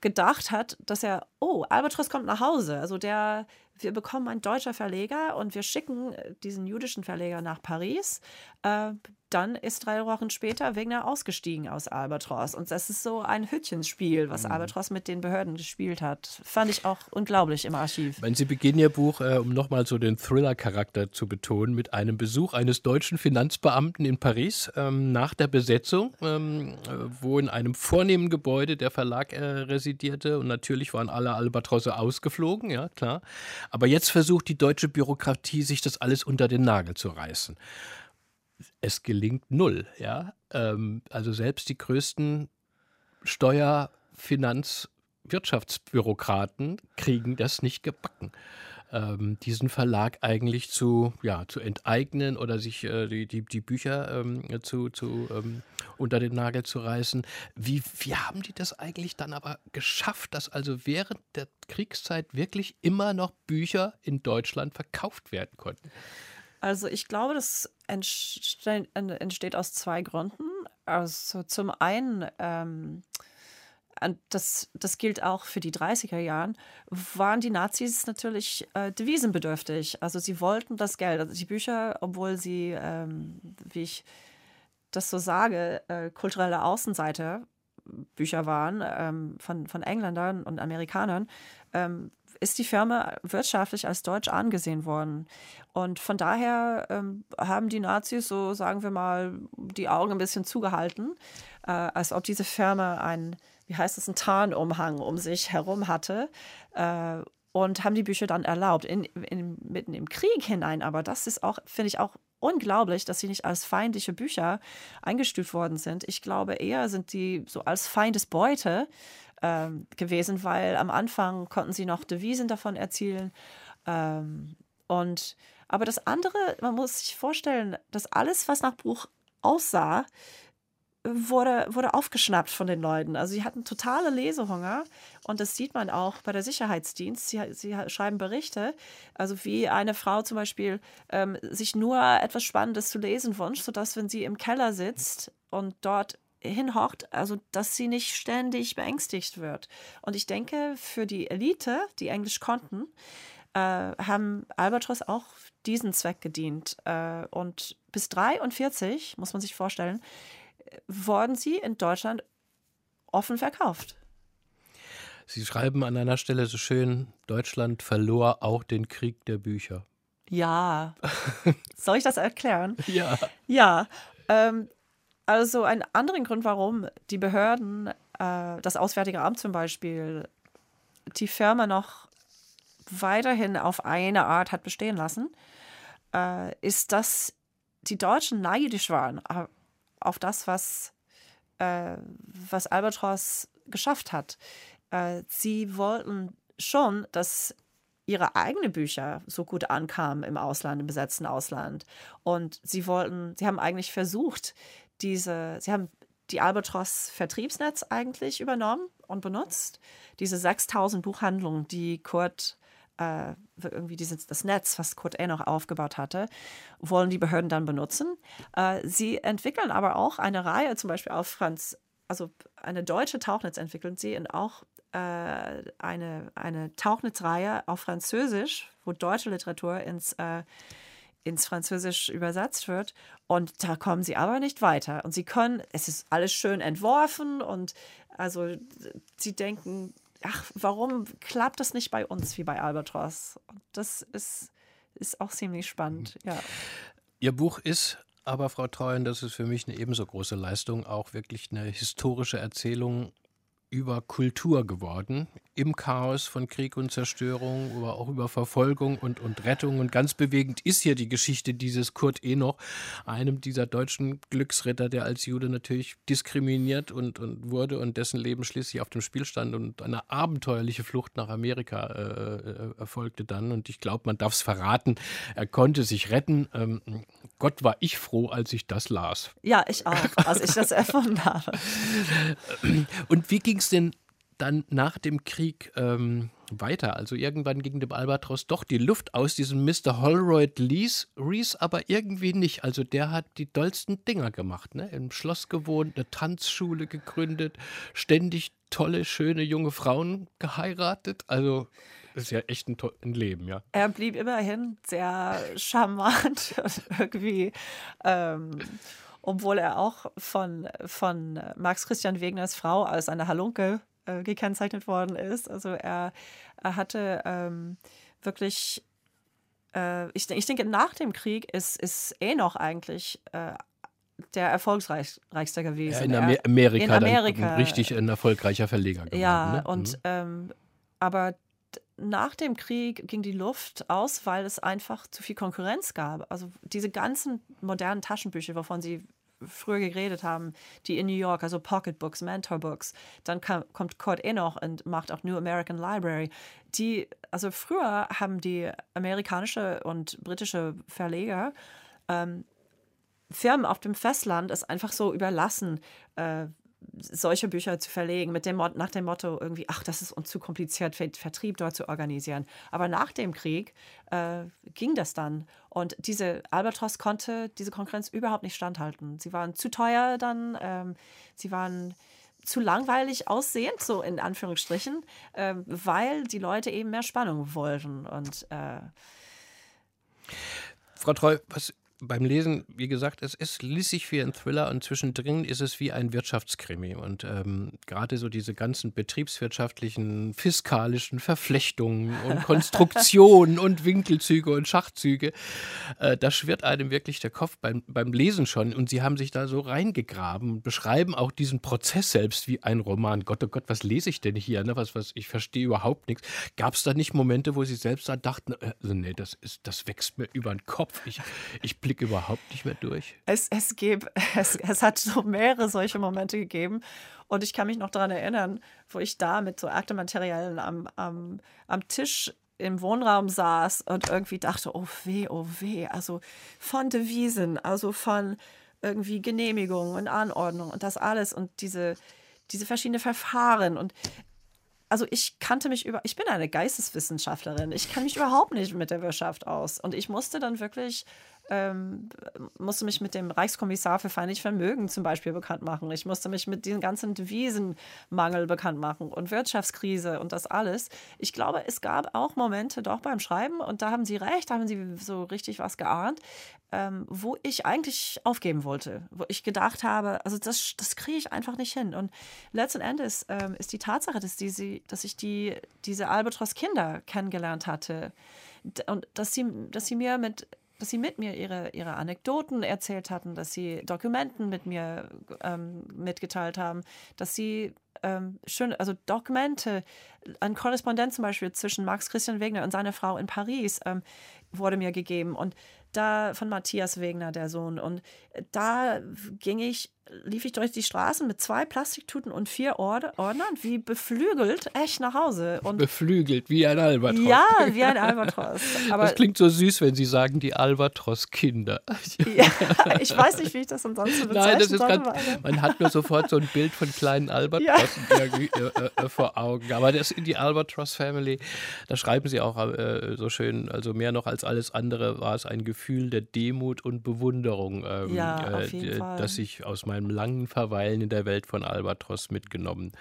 Speaker 2: gedacht hat, dass er, oh, Albatros kommt nach Hause. Also der, wir bekommen einen deutscher Verleger und wir schicken diesen jüdischen Verleger nach Paris. Äh, dann ist drei Wochen später Wegner ausgestiegen aus Albatros. Und das ist so ein Hütchenspiel, was mhm. Albatros mit den Behörden gespielt hat. Fand ich auch unglaublich im Archiv.
Speaker 1: Wenn Sie beginnen Ihr Buch, äh, um nochmal so den Thriller-Charakter zu betonen, mit einem Besuch eines deutschen Finanzbeamten in Paris ähm, nach der Besetzung, ähm, äh, wo in einem vornehmen Gebäude der Verlag äh, residierte. Und natürlich waren alle Albatrosse ausgeflogen, ja klar. Aber jetzt versucht die deutsche Bürokratie, sich das alles unter den Nagel zu reißen es gelingt null. Ja? Ähm, also selbst die größten Steuer-, Finanz-, Wirtschaftsbürokraten kriegen das nicht gebacken. Ähm, diesen Verlag eigentlich zu, ja, zu enteignen oder sich äh, die, die, die, Bücher ähm, zu, zu ähm, unter den Nagel zu reißen. Wie, wie haben die das eigentlich dann aber geschafft, dass also während der Kriegszeit wirklich immer noch Bücher in Deutschland verkauft werden konnten?
Speaker 2: Also ich glaube, das entsteht, aus zwei Gründen. Also zum einen, ähm, das, das gilt auch für die 30er Jahren, waren die Nazis natürlich äh, devisenbedürftig. Also sie wollten das Geld. Also die Bücher, obwohl sie, ähm, wie ich das so sage, äh, kulturelle Außenseite Bücher waren ähm, von, von Engländern und Amerikanern, ähm, ist die Firma wirtschaftlich als deutsch angesehen worden. Und von daher ähm, haben die Nazis so, sagen wir mal, die Augen ein bisschen zugehalten, äh, als ob diese Firma ein, wie heißt es, ein Tarnumhang um sich herum hatte. Äh, und haben die Bücher dann erlaubt, in, in, mitten im Krieg hinein. Aber das ist auch, finde ich, auch unglaublich, dass sie nicht als feindliche Bücher eingestuft worden sind. Ich glaube eher sind die so als Feindesbeute ähm, gewesen, weil am Anfang konnten sie noch Devisen davon erzielen. Ähm, und aber das andere, man muss sich vorstellen, dass alles, was nach Buch aussah, wurde, wurde aufgeschnappt von den Leuten. Also sie hatten totale Lesehunger und das sieht man auch bei der Sicherheitsdienst. Sie, sie schreiben Berichte, also wie eine Frau zum Beispiel ähm, sich nur etwas Spannendes zu lesen wünscht, sodass wenn sie im Keller sitzt und dort hinhocht, also dass sie nicht ständig beängstigt wird. Und ich denke, für die Elite, die Englisch konnten, äh, haben Albatros auch diesen Zweck gedient. Äh, und bis 43, muss man sich vorstellen, wurden sie in Deutschland offen verkauft.
Speaker 1: Sie schreiben an einer Stelle so schön, Deutschland verlor auch den Krieg der Bücher.
Speaker 2: Ja. Soll ich das erklären?
Speaker 1: Ja.
Speaker 2: Ja. Ähm, also ein anderen Grund, warum die Behörden, äh, das Auswärtige Amt zum Beispiel, die Firma noch weiterhin auf eine Art hat bestehen lassen, äh, ist, dass die Deutschen neidisch waren auf das, was, äh, was Albatros geschafft hat. Äh, sie wollten schon, dass ihre eigenen Bücher so gut ankamen im Ausland, im besetzten Ausland. Und sie wollten, sie haben eigentlich versucht, diese, sie haben die Albatros Vertriebsnetz eigentlich übernommen und benutzt. Diese 6000 Buchhandlungen, die Kurt äh, irgendwie dieses, das Netz, was Kurt E. noch aufgebaut hatte, wollen die Behörden dann benutzen. Äh, sie entwickeln aber auch eine Reihe, zum Beispiel auf Franz, also eine deutsche Tauchnetz entwickeln sie und auch äh, eine, eine Tauchnetzreihe auf Französisch, wo deutsche Literatur ins äh, ins Französisch übersetzt wird. Und da kommen sie aber nicht weiter. Und sie können, es ist alles schön entworfen und also sie denken, ach, warum klappt das nicht bei uns wie bei Albatros? Und das ist, ist auch ziemlich spannend, mhm. ja.
Speaker 1: Ihr Buch ist aber, Frau Treuen, das ist für mich eine ebenso große Leistung, auch wirklich eine historische Erzählung über Kultur geworden, im Chaos von Krieg und Zerstörung, aber auch über Verfolgung und, und Rettung. Und ganz bewegend ist hier die Geschichte dieses Kurt Enoch, einem dieser deutschen Glücksritter, der als Jude natürlich diskriminiert und, und wurde und dessen Leben schließlich auf dem Spiel stand und eine abenteuerliche Flucht nach Amerika äh, äh erfolgte dann. Und ich glaube, man darf es verraten, er konnte sich retten. Ähm, Gott war ich froh, als ich das las.
Speaker 2: Ja, ich auch, als ich das erfunden habe.
Speaker 1: Und wie ging es denn dann nach dem Krieg ähm, weiter. Also irgendwann ging dem Albatros doch die Luft aus diesem Mr. Holroyd Lees, aber irgendwie nicht. Also der hat die dollsten Dinger gemacht. Ne? Im Schloss gewohnt, eine Tanzschule gegründet, ständig tolle, schöne junge Frauen geheiratet. Also ist ja echt ein, ein, Leben, ja.
Speaker 2: Er blieb immerhin sehr charmant und irgendwie. Ähm, obwohl er auch von, von Max Christian Wegners Frau als eine Halunke äh, gekennzeichnet worden ist. Also er, er hatte ähm, wirklich, äh, ich, ich denke, nach dem Krieg ist, ist eh noch eigentlich äh, der erfolgreichste gewesen. Ja,
Speaker 1: in Amer Amerika, in Amerika richtig ein erfolgreicher Verleger geworden.
Speaker 2: Ja,
Speaker 1: ne?
Speaker 2: und mhm. ähm, aber nach dem Krieg ging die Luft aus, weil es einfach zu viel Konkurrenz gab. Also diese ganzen modernen Taschenbücher, wovon Sie früher geredet haben, die in New York, also Pocketbooks, Mentorbooks. Dann kam, kommt Kurt Enoch und macht auch New American Library. Die, also früher haben die amerikanische und britische Verleger ähm, Firmen auf dem Festland es einfach so überlassen, äh, solche Bücher zu verlegen, mit dem, nach dem Motto irgendwie, ach, das ist uns zu kompliziert, Vertrieb dort zu organisieren. Aber nach dem Krieg äh, ging das dann. Und diese Albatros konnte diese Konkurrenz überhaupt nicht standhalten. Sie waren zu teuer dann, ähm, sie waren zu langweilig aussehend, so in Anführungsstrichen, äh, weil die Leute eben mehr Spannung wollten. Und äh,
Speaker 1: Frau Treu, was beim Lesen, wie gesagt, es ist lissig wie ein Thriller und zwischendrin ist es wie ein Wirtschaftskrimi. Und ähm, gerade so diese ganzen betriebswirtschaftlichen, fiskalischen Verflechtungen und Konstruktionen und Winkelzüge und Schachzüge, äh, da schwirrt einem wirklich der Kopf beim, beim Lesen schon. Und sie haben sich da so reingegraben, beschreiben auch diesen Prozess selbst wie ein Roman. Gott, oh Gott, was lese ich denn hier? Ne? Was, was, ich verstehe überhaupt nichts. Gab es da nicht Momente, wo sie selbst da dachten, äh, also nee, das, ist, das wächst mir über den Kopf. Ich, ich Blick überhaupt nicht mehr durch?
Speaker 2: Es, es, gäb, es, es hat so mehrere solche Momente gegeben. Und ich kann mich noch daran erinnern, wo ich da mit so Aktenmaterialien am, am, am Tisch im Wohnraum saß und irgendwie dachte, oh weh, oh weh. Also von Devisen, also von irgendwie Genehmigungen und Anordnungen und das alles und diese, diese verschiedenen Verfahren. Und also ich kannte mich über, ich bin eine Geisteswissenschaftlerin, ich kann mich überhaupt nicht mit der Wirtschaft aus. Und ich musste dann wirklich ähm, musste mich mit dem Reichskommissar für feindliches Vermögen zum Beispiel bekannt machen. Ich musste mich mit diesem ganzen Devisenmangel bekannt machen und Wirtschaftskrise und das alles. Ich glaube, es gab auch Momente doch beim Schreiben, und da haben Sie recht, da haben Sie so richtig was geahnt, ähm, wo ich eigentlich aufgeben wollte, wo ich gedacht habe, also das, das kriege ich einfach nicht hin. Und letzten Endes ähm, ist die Tatsache, dass, die, dass ich die, diese Albatros-Kinder kennengelernt hatte und dass sie, dass sie mir mit dass sie mit mir ihre, ihre Anekdoten erzählt hatten, dass sie Dokumenten mit mir ähm, mitgeteilt haben, dass sie ähm, schön, also Dokumente, ein Korrespondent zum Beispiel zwischen Max Christian Wegner und seiner Frau in Paris ähm, wurde mir gegeben und da von Matthias Wegner, der Sohn. Und da ging ich lief ich durch die Straßen mit zwei Plastiktuten und vier Ordnern, wie beflügelt, echt nach Hause. Und
Speaker 1: beflügelt, wie ein Albatros.
Speaker 2: Ja, wie ein Albatros.
Speaker 1: Aber das klingt so süß, wenn Sie sagen, die Albatros-Kinder.
Speaker 2: Ja, ich weiß nicht, wie ich das ansonsten bezeichnen Nein, das ist
Speaker 1: ganz, man hat nur sofort so ein Bild von kleinen Albatrossen ja. äh, äh, vor Augen. Aber das in die Albatros-Family, da schreiben Sie auch äh, so schön, also mehr noch als alles andere war es ein Gefühl der Demut und Bewunderung, ähm,
Speaker 2: ja, auf jeden
Speaker 1: äh,
Speaker 2: Fall.
Speaker 1: das ich aus meinem langen Verweilen in der Welt von Albatros mitgenommen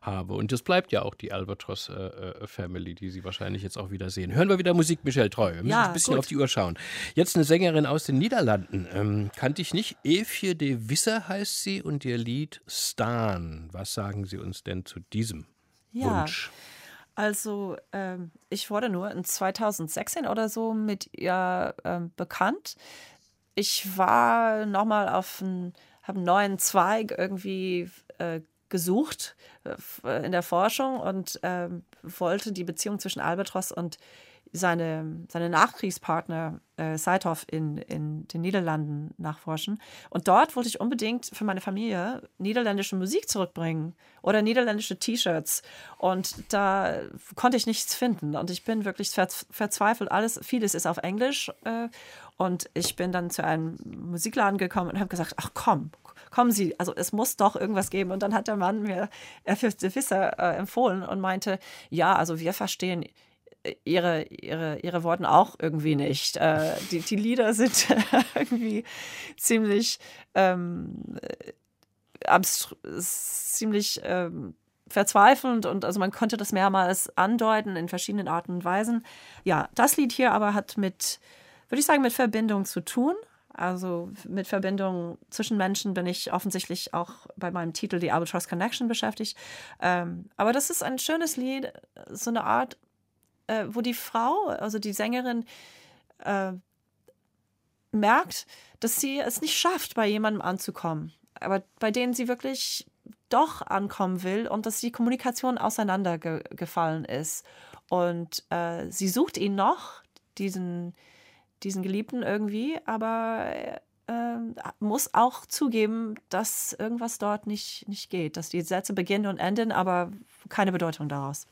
Speaker 1: habe. Und das bleibt ja auch die Albatros äh, Family, die Sie wahrscheinlich jetzt auch wieder sehen. Hören wir wieder Musik, Michel Treu. Wir müssen ja, ein bisschen gut. auf die Uhr schauen. Jetzt eine Sängerin aus den Niederlanden. Ähm, kannte ich nicht. Evje de Wisse heißt sie und ihr Lied Stan. Was sagen Sie uns denn zu diesem ja. Wunsch?
Speaker 2: Also ähm, ich wurde nur in 2016 oder so mit ihr ähm, bekannt. Ich war nochmal auf ein habe einen neuen Zweig irgendwie äh, gesucht äh, in der Forschung und äh, wollte die Beziehung zwischen Albatros und seine, seine Nachkriegspartner äh, Seithoff in, in den Niederlanden nachforschen. Und dort wollte ich unbedingt für meine Familie niederländische Musik zurückbringen oder niederländische T-Shirts. Und da konnte ich nichts finden. Und ich bin wirklich verzweifelt. Alles, vieles ist auf Englisch. Äh, und ich bin dann zu einem Musikladen gekommen und habe gesagt, ach komm, kommen Sie, also es muss doch irgendwas geben. Und dann hat der Mann mir F.F. de Visser äh, empfohlen und meinte, ja, also wir verstehen ihre, ihre, ihre Worten auch irgendwie nicht. Äh, die, die Lieder sind irgendwie ziemlich ähm, ziemlich ähm, verzweifelnd und also man konnte das mehrmals andeuten in verschiedenen Arten und Weisen. Ja, das Lied hier aber hat mit, würde ich sagen, mit Verbindung zu tun. Also mit Verbindung zwischen Menschen bin ich offensichtlich auch bei meinem Titel die Albatross Connection beschäftigt. Ähm, aber das ist ein schönes Lied, so eine Art, äh, wo die Frau, also die Sängerin, äh, merkt, dass sie es nicht schafft, bei jemandem anzukommen, aber bei denen sie wirklich doch ankommen will und dass die Kommunikation auseinandergefallen ist. Und äh, sie sucht ihn noch, diesen diesen Geliebten irgendwie, aber äh, muss auch zugeben, dass irgendwas dort nicht, nicht geht, dass die Sätze beginnen und enden, aber keine Bedeutung daraus.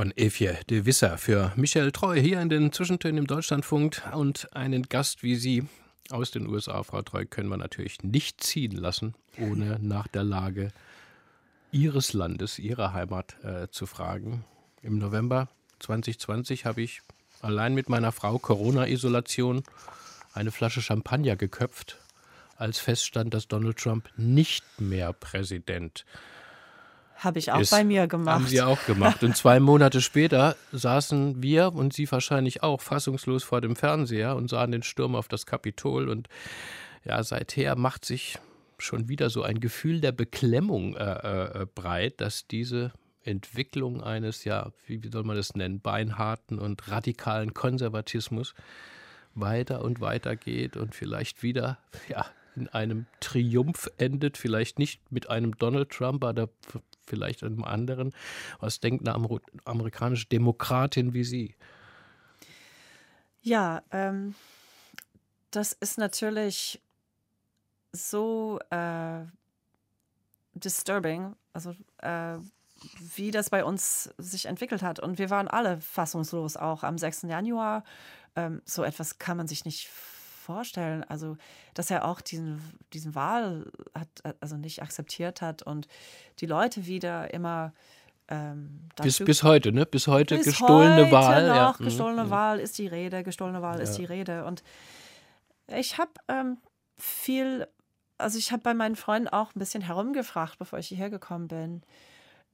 Speaker 1: Von Evje de Visser für Michel Treu hier in den Zwischentönen im Deutschlandfunk und einen Gast wie Sie aus den USA, Frau Treu, können wir natürlich nicht ziehen lassen, ohne nach der Lage Ihres Landes, Ihrer Heimat äh, zu fragen. Im November 2020 habe ich allein mit meiner Frau Corona-Isolation eine Flasche Champagner geköpft, als feststand, dass Donald Trump nicht mehr Präsident ist
Speaker 2: habe ich auch ist, bei mir gemacht.
Speaker 1: Haben Sie auch gemacht. Und zwei Monate später saßen wir und Sie wahrscheinlich auch fassungslos vor dem Fernseher und sahen den Sturm auf das Kapitol. Und ja, seither macht sich schon wieder so ein Gefühl der Beklemmung äh, äh, breit, dass diese Entwicklung eines, ja, wie soll man das nennen, beinharten und radikalen Konservatismus weiter und weiter geht und vielleicht wieder, ja, in einem Triumph endet, vielleicht nicht mit einem Donald Trump, aber vielleicht einem anderen. Was denkt eine Amer amerikanische Demokratin wie Sie?
Speaker 2: Ja, ähm, das ist natürlich so äh, disturbing, also äh, wie das bei uns sich entwickelt hat. Und wir waren alle fassungslos, auch am 6. Januar. Ähm, so etwas kann man sich nicht vorstellen. Also, dass er auch diesen, diesen Wahl hat, also nicht akzeptiert hat und die Leute wieder immer. Ähm,
Speaker 1: bis, bis heute, ne? Bis heute bis gestohlene heute Wahl.
Speaker 2: Noch, ja. Mhm, gestohlene mhm. Wahl ist die Rede, gestohlene Wahl ja. ist die Rede. Und ich habe ähm, viel, also ich habe bei meinen Freunden auch ein bisschen herumgefragt, bevor ich hierher gekommen bin,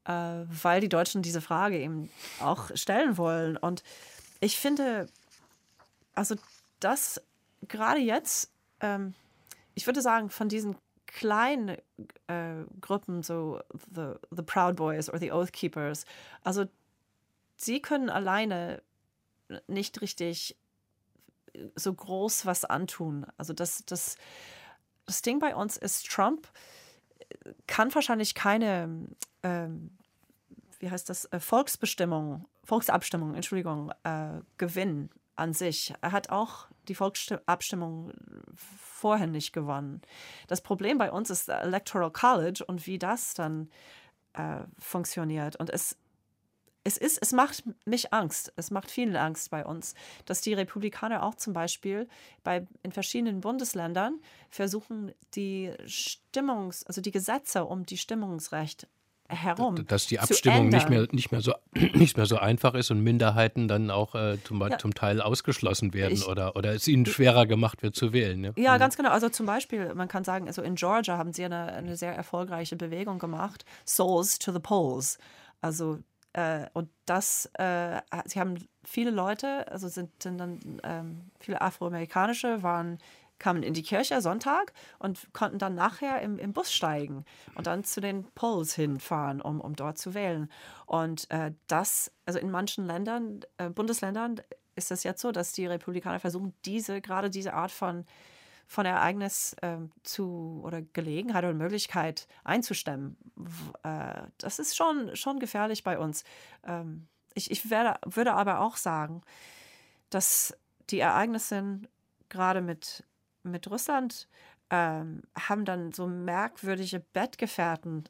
Speaker 2: äh, weil die Deutschen diese Frage eben auch stellen wollen. Und ich finde, also das gerade jetzt, ähm, ich würde sagen, von diesen kleinen äh, Gruppen, so the, the Proud Boys oder the Oath Keepers, also sie können alleine nicht richtig so groß was antun. Also das, das, das Ding bei uns ist, Trump kann wahrscheinlich keine, ähm, wie heißt das, äh, Volksbestimmung, Volksabstimmung, Entschuldigung, äh, gewinnen an sich. Er hat auch die Volksabstimmung vorher nicht gewonnen. Das Problem bei uns ist Electoral College und wie das dann äh, funktioniert. Und es, es ist, es macht mich Angst. Es macht vielen Angst bei uns, dass die Republikaner auch zum Beispiel bei, in verschiedenen Bundesländern versuchen, die Stimmungs-, also die Gesetze um die Stimmungsrecht herum.
Speaker 1: Dass die Abstimmung nicht mehr, nicht, mehr so, nicht mehr so einfach ist und Minderheiten dann auch äh, zum, ja. zum, Teil ausgeschlossen werden ich, oder, oder es ihnen schwerer gemacht wird zu wählen.
Speaker 2: Ja? ja, mhm. ganz genau. Also zum Beispiel, man kann sagen, also in Georgia haben sie eine, eine sehr erfolgreiche Bewegung gemacht, Souls to the Polls. Also äh, und das, äh, sie haben viele Leute, also sind, sind dann ähm, viele Afroamerikanische, waren kamen in die Kirche Sonntag und konnten dann nachher im, im Bus steigen und dann zu den Polls hinfahren, um, um dort zu wählen. Und äh, das, also in manchen Ländern, äh, Bundesländern ist es jetzt so, dass die Republikaner versuchen, diese, gerade diese Art von, von Ereignis äh, zu oder Gelegenheit oder Möglichkeit einzustemmen. Äh, das ist schon, schon gefährlich bei uns. Ähm, ich ich werde, würde aber auch sagen, dass die Ereignisse gerade mit mit Russland ähm, haben dann so merkwürdige Bettgefährten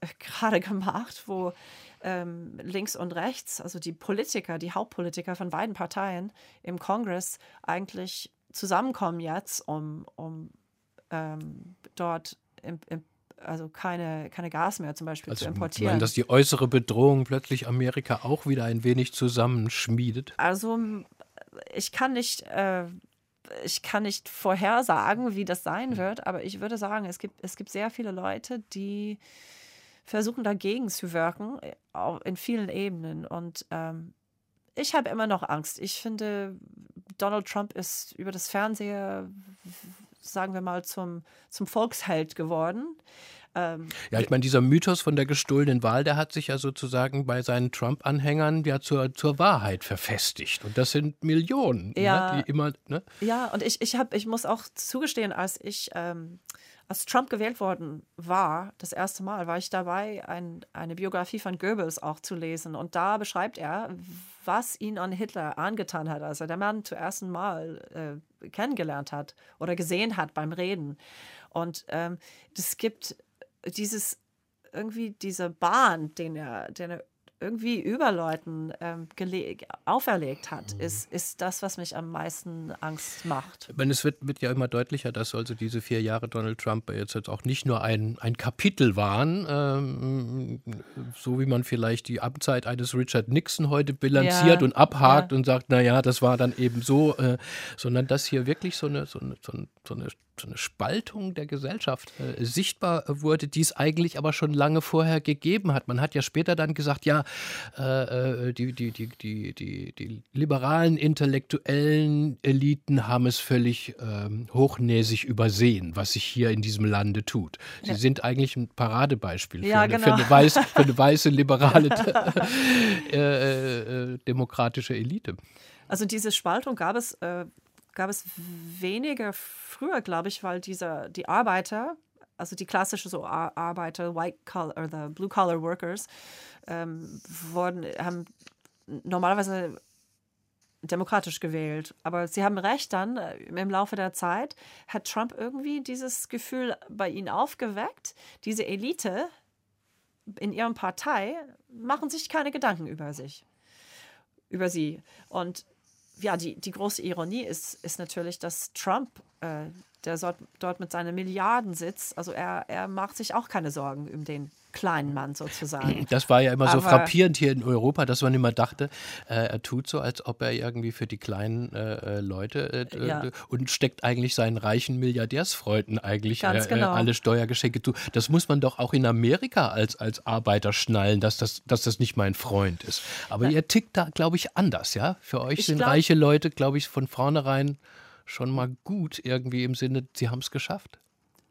Speaker 2: äh, gerade gemacht, wo ähm, links und rechts, also die Politiker, die Hauptpolitiker von beiden Parteien im Kongress eigentlich zusammenkommen jetzt, um, um ähm, dort im, im, also keine, keine Gas mehr zum Beispiel also, zu importieren.
Speaker 1: Meinen, dass die äußere Bedrohung plötzlich Amerika auch wieder ein wenig zusammenschmiedet?
Speaker 2: Also ich kann nicht äh, ich kann nicht vorhersagen, wie das sein wird, aber ich würde sagen, es gibt, es gibt sehr viele Leute, die versuchen dagegen zu wirken, äh, in vielen Ebenen. Und ähm, ich habe immer noch Angst. Ich finde, Donald Trump ist über das Fernsehen, sagen wir mal, zum, zum Volksheld geworden.
Speaker 1: Ähm, ja, ich meine, dieser Mythos von der gestohlenen Wahl, der hat sich ja sozusagen bei seinen Trump-Anhängern ja zur, zur Wahrheit verfestigt. Und das sind Millionen, ne, ja, ne, die immer. Ne?
Speaker 2: Ja, und ich, ich, hab, ich muss auch zugestehen, als ich. Ähm, als Trump gewählt worden war, das erste Mal, war ich dabei, ein, eine Biografie von Goebbels auch zu lesen. Und da beschreibt er, was ihn an Hitler angetan hat, als er der Mann zum ersten Mal äh, kennengelernt hat oder gesehen hat beim Reden. Und ähm, es gibt dieses irgendwie diese Bahn, den er, den er irgendwie Überleuten ähm, auferlegt hat, mhm. ist, ist das, was mich am meisten Angst macht.
Speaker 1: Ich meine, es wird, wird ja immer deutlicher, dass also diese vier Jahre Donald Trump jetzt, jetzt auch nicht nur ein, ein Kapitel waren, ähm, so wie man vielleicht die Amtszeit eines Richard Nixon heute bilanziert ja, und abhakt ja. und sagt, naja, das war dann eben so, äh, sondern dass hier wirklich so eine, so eine, so eine, so eine Spaltung der Gesellschaft äh, sichtbar wurde, die es eigentlich aber schon lange vorher gegeben hat. Man hat ja später dann gesagt, ja, äh, äh die, die, die, die, die, die liberalen intellektuellen Eliten haben es völlig ähm, hochnäsig übersehen, was sich hier in diesem Lande tut. Sie ja. sind eigentlich ein Paradebeispiel
Speaker 2: ja,
Speaker 1: für,
Speaker 2: eine, genau.
Speaker 1: für, eine weiß, für, eine, weiße, liberale äh, äh, demokratische Elite.
Speaker 2: Also diese Spaltung gab es gab es weniger früher, glaube ich, weil dieser, die Arbeiter, also die klassische so Arbeiter, White Collar oder Blue Collar Workers, ähm, wurden, haben normalerweise demokratisch gewählt. Aber Sie haben recht dann, äh, im Laufe der Zeit hat Trump irgendwie dieses Gefühl bei Ihnen aufgeweckt, diese Elite in Ihrem Partei machen sich keine Gedanken über sich, über Sie. Und ja, die, die große Ironie ist, ist natürlich, dass Trump, äh, der dort, mit seinen Milliarden sitzt, also er, er macht sich auch keine Sorgen um den kleinen Mann sozusagen.
Speaker 1: Das war ja immer so Aber frappierend hier in Europa, dass man immer dachte, äh, er tut so, als ob er irgendwie für die kleinen äh, äh Leute äh, ja. und steckt eigentlich seinen reichen Milliardärsfreunden eigentlich äh, äh, genau. alle Steuergeschenke zu. Das muss man doch auch in Amerika als, als Arbeiter schnallen, dass das, dass das nicht mein Freund ist. Aber ja. ihr tickt da, glaube ich, anders, ja? Für euch ich sind glaub, reiche Leute, glaube ich, von vornherein schon mal gut irgendwie im Sinne, sie haben es geschafft.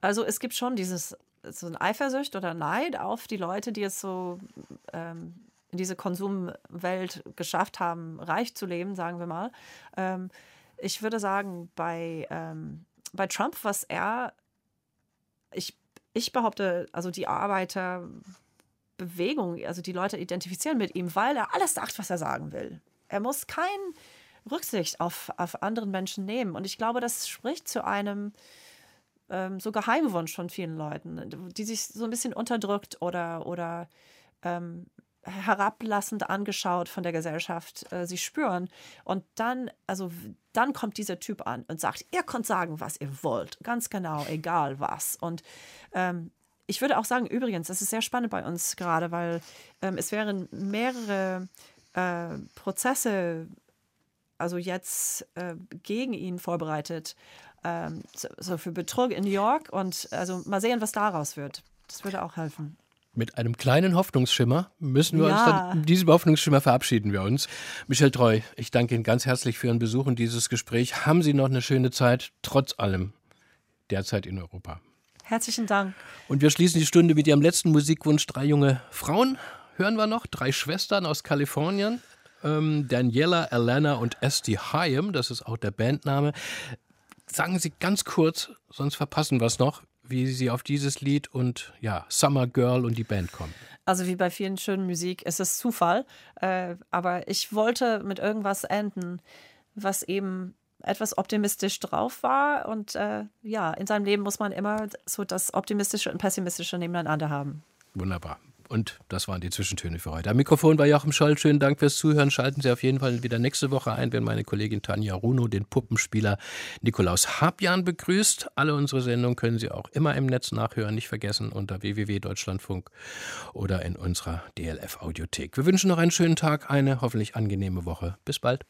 Speaker 2: Also es gibt schon dieses so ein Eifersucht oder Neid auf die Leute, die es so ähm, in diese Konsumwelt geschafft haben, reich zu leben, sagen wir mal. Ähm, ich würde sagen, bei, ähm, bei Trump, was er, ich, ich behaupte, also die Arbeiterbewegung, also die Leute identifizieren mit ihm, weil er alles sagt, was er sagen will. Er muss kein Rücksicht auf, auf anderen Menschen nehmen. Und ich glaube, das spricht zu einem ähm, so Geheimwunsch von vielen Leuten, die sich so ein bisschen unterdrückt oder, oder ähm, herablassend angeschaut von der Gesellschaft äh, sie spüren. Und dann, also dann kommt dieser Typ an und sagt, ihr könnt sagen, was ihr wollt, ganz genau, egal was. Und ähm, ich würde auch sagen, übrigens, das ist sehr spannend bei uns gerade, weil ähm, es wären mehrere äh, Prozesse, also jetzt äh, gegen ihn vorbereitet, ähm, so, für Betrug in New York. Und also mal sehen, was daraus wird. Das würde auch helfen.
Speaker 1: Mit einem kleinen Hoffnungsschimmer müssen wir ja. uns dann, diesem Hoffnungsschimmer verabschieden wir uns. Michel Treu, ich danke Ihnen ganz herzlich für Ihren Besuch und dieses Gespräch. Haben Sie noch eine schöne Zeit, trotz allem, derzeit in Europa.
Speaker 2: Herzlichen Dank.
Speaker 1: Und wir schließen die Stunde mit Ihrem letzten Musikwunsch. Drei junge Frauen hören wir noch, drei Schwestern aus Kalifornien. Ähm, Daniela, Alana und Esty Hyam, das ist auch der Bandname. Sagen Sie ganz kurz, sonst verpassen wir es noch, wie Sie auf dieses Lied und ja, Summer Girl und die Band kommen.
Speaker 2: Also wie bei vielen schönen Musik ist es Zufall, äh, aber ich wollte mit irgendwas enden, was eben etwas optimistisch drauf war und äh, ja, in seinem Leben muss man immer so das Optimistische und Pessimistische nebeneinander haben.
Speaker 1: Wunderbar. Und das waren die Zwischentöne für heute. Am Mikrofon war Joachim Scholl. Schönen Dank fürs Zuhören. Schalten Sie auf jeden Fall wieder nächste Woche ein, wenn meine Kollegin Tanja Runo den Puppenspieler Nikolaus Habjan begrüßt. Alle unsere Sendungen können Sie auch immer im Netz nachhören. Nicht vergessen unter www.deutschlandfunk oder in unserer DLF Audiothek. Wir wünschen noch einen schönen Tag, eine hoffentlich angenehme Woche. Bis bald.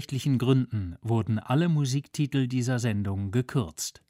Speaker 3: Aus urheberrechtlichen Gründen wurden alle Musiktitel dieser Sendung gekürzt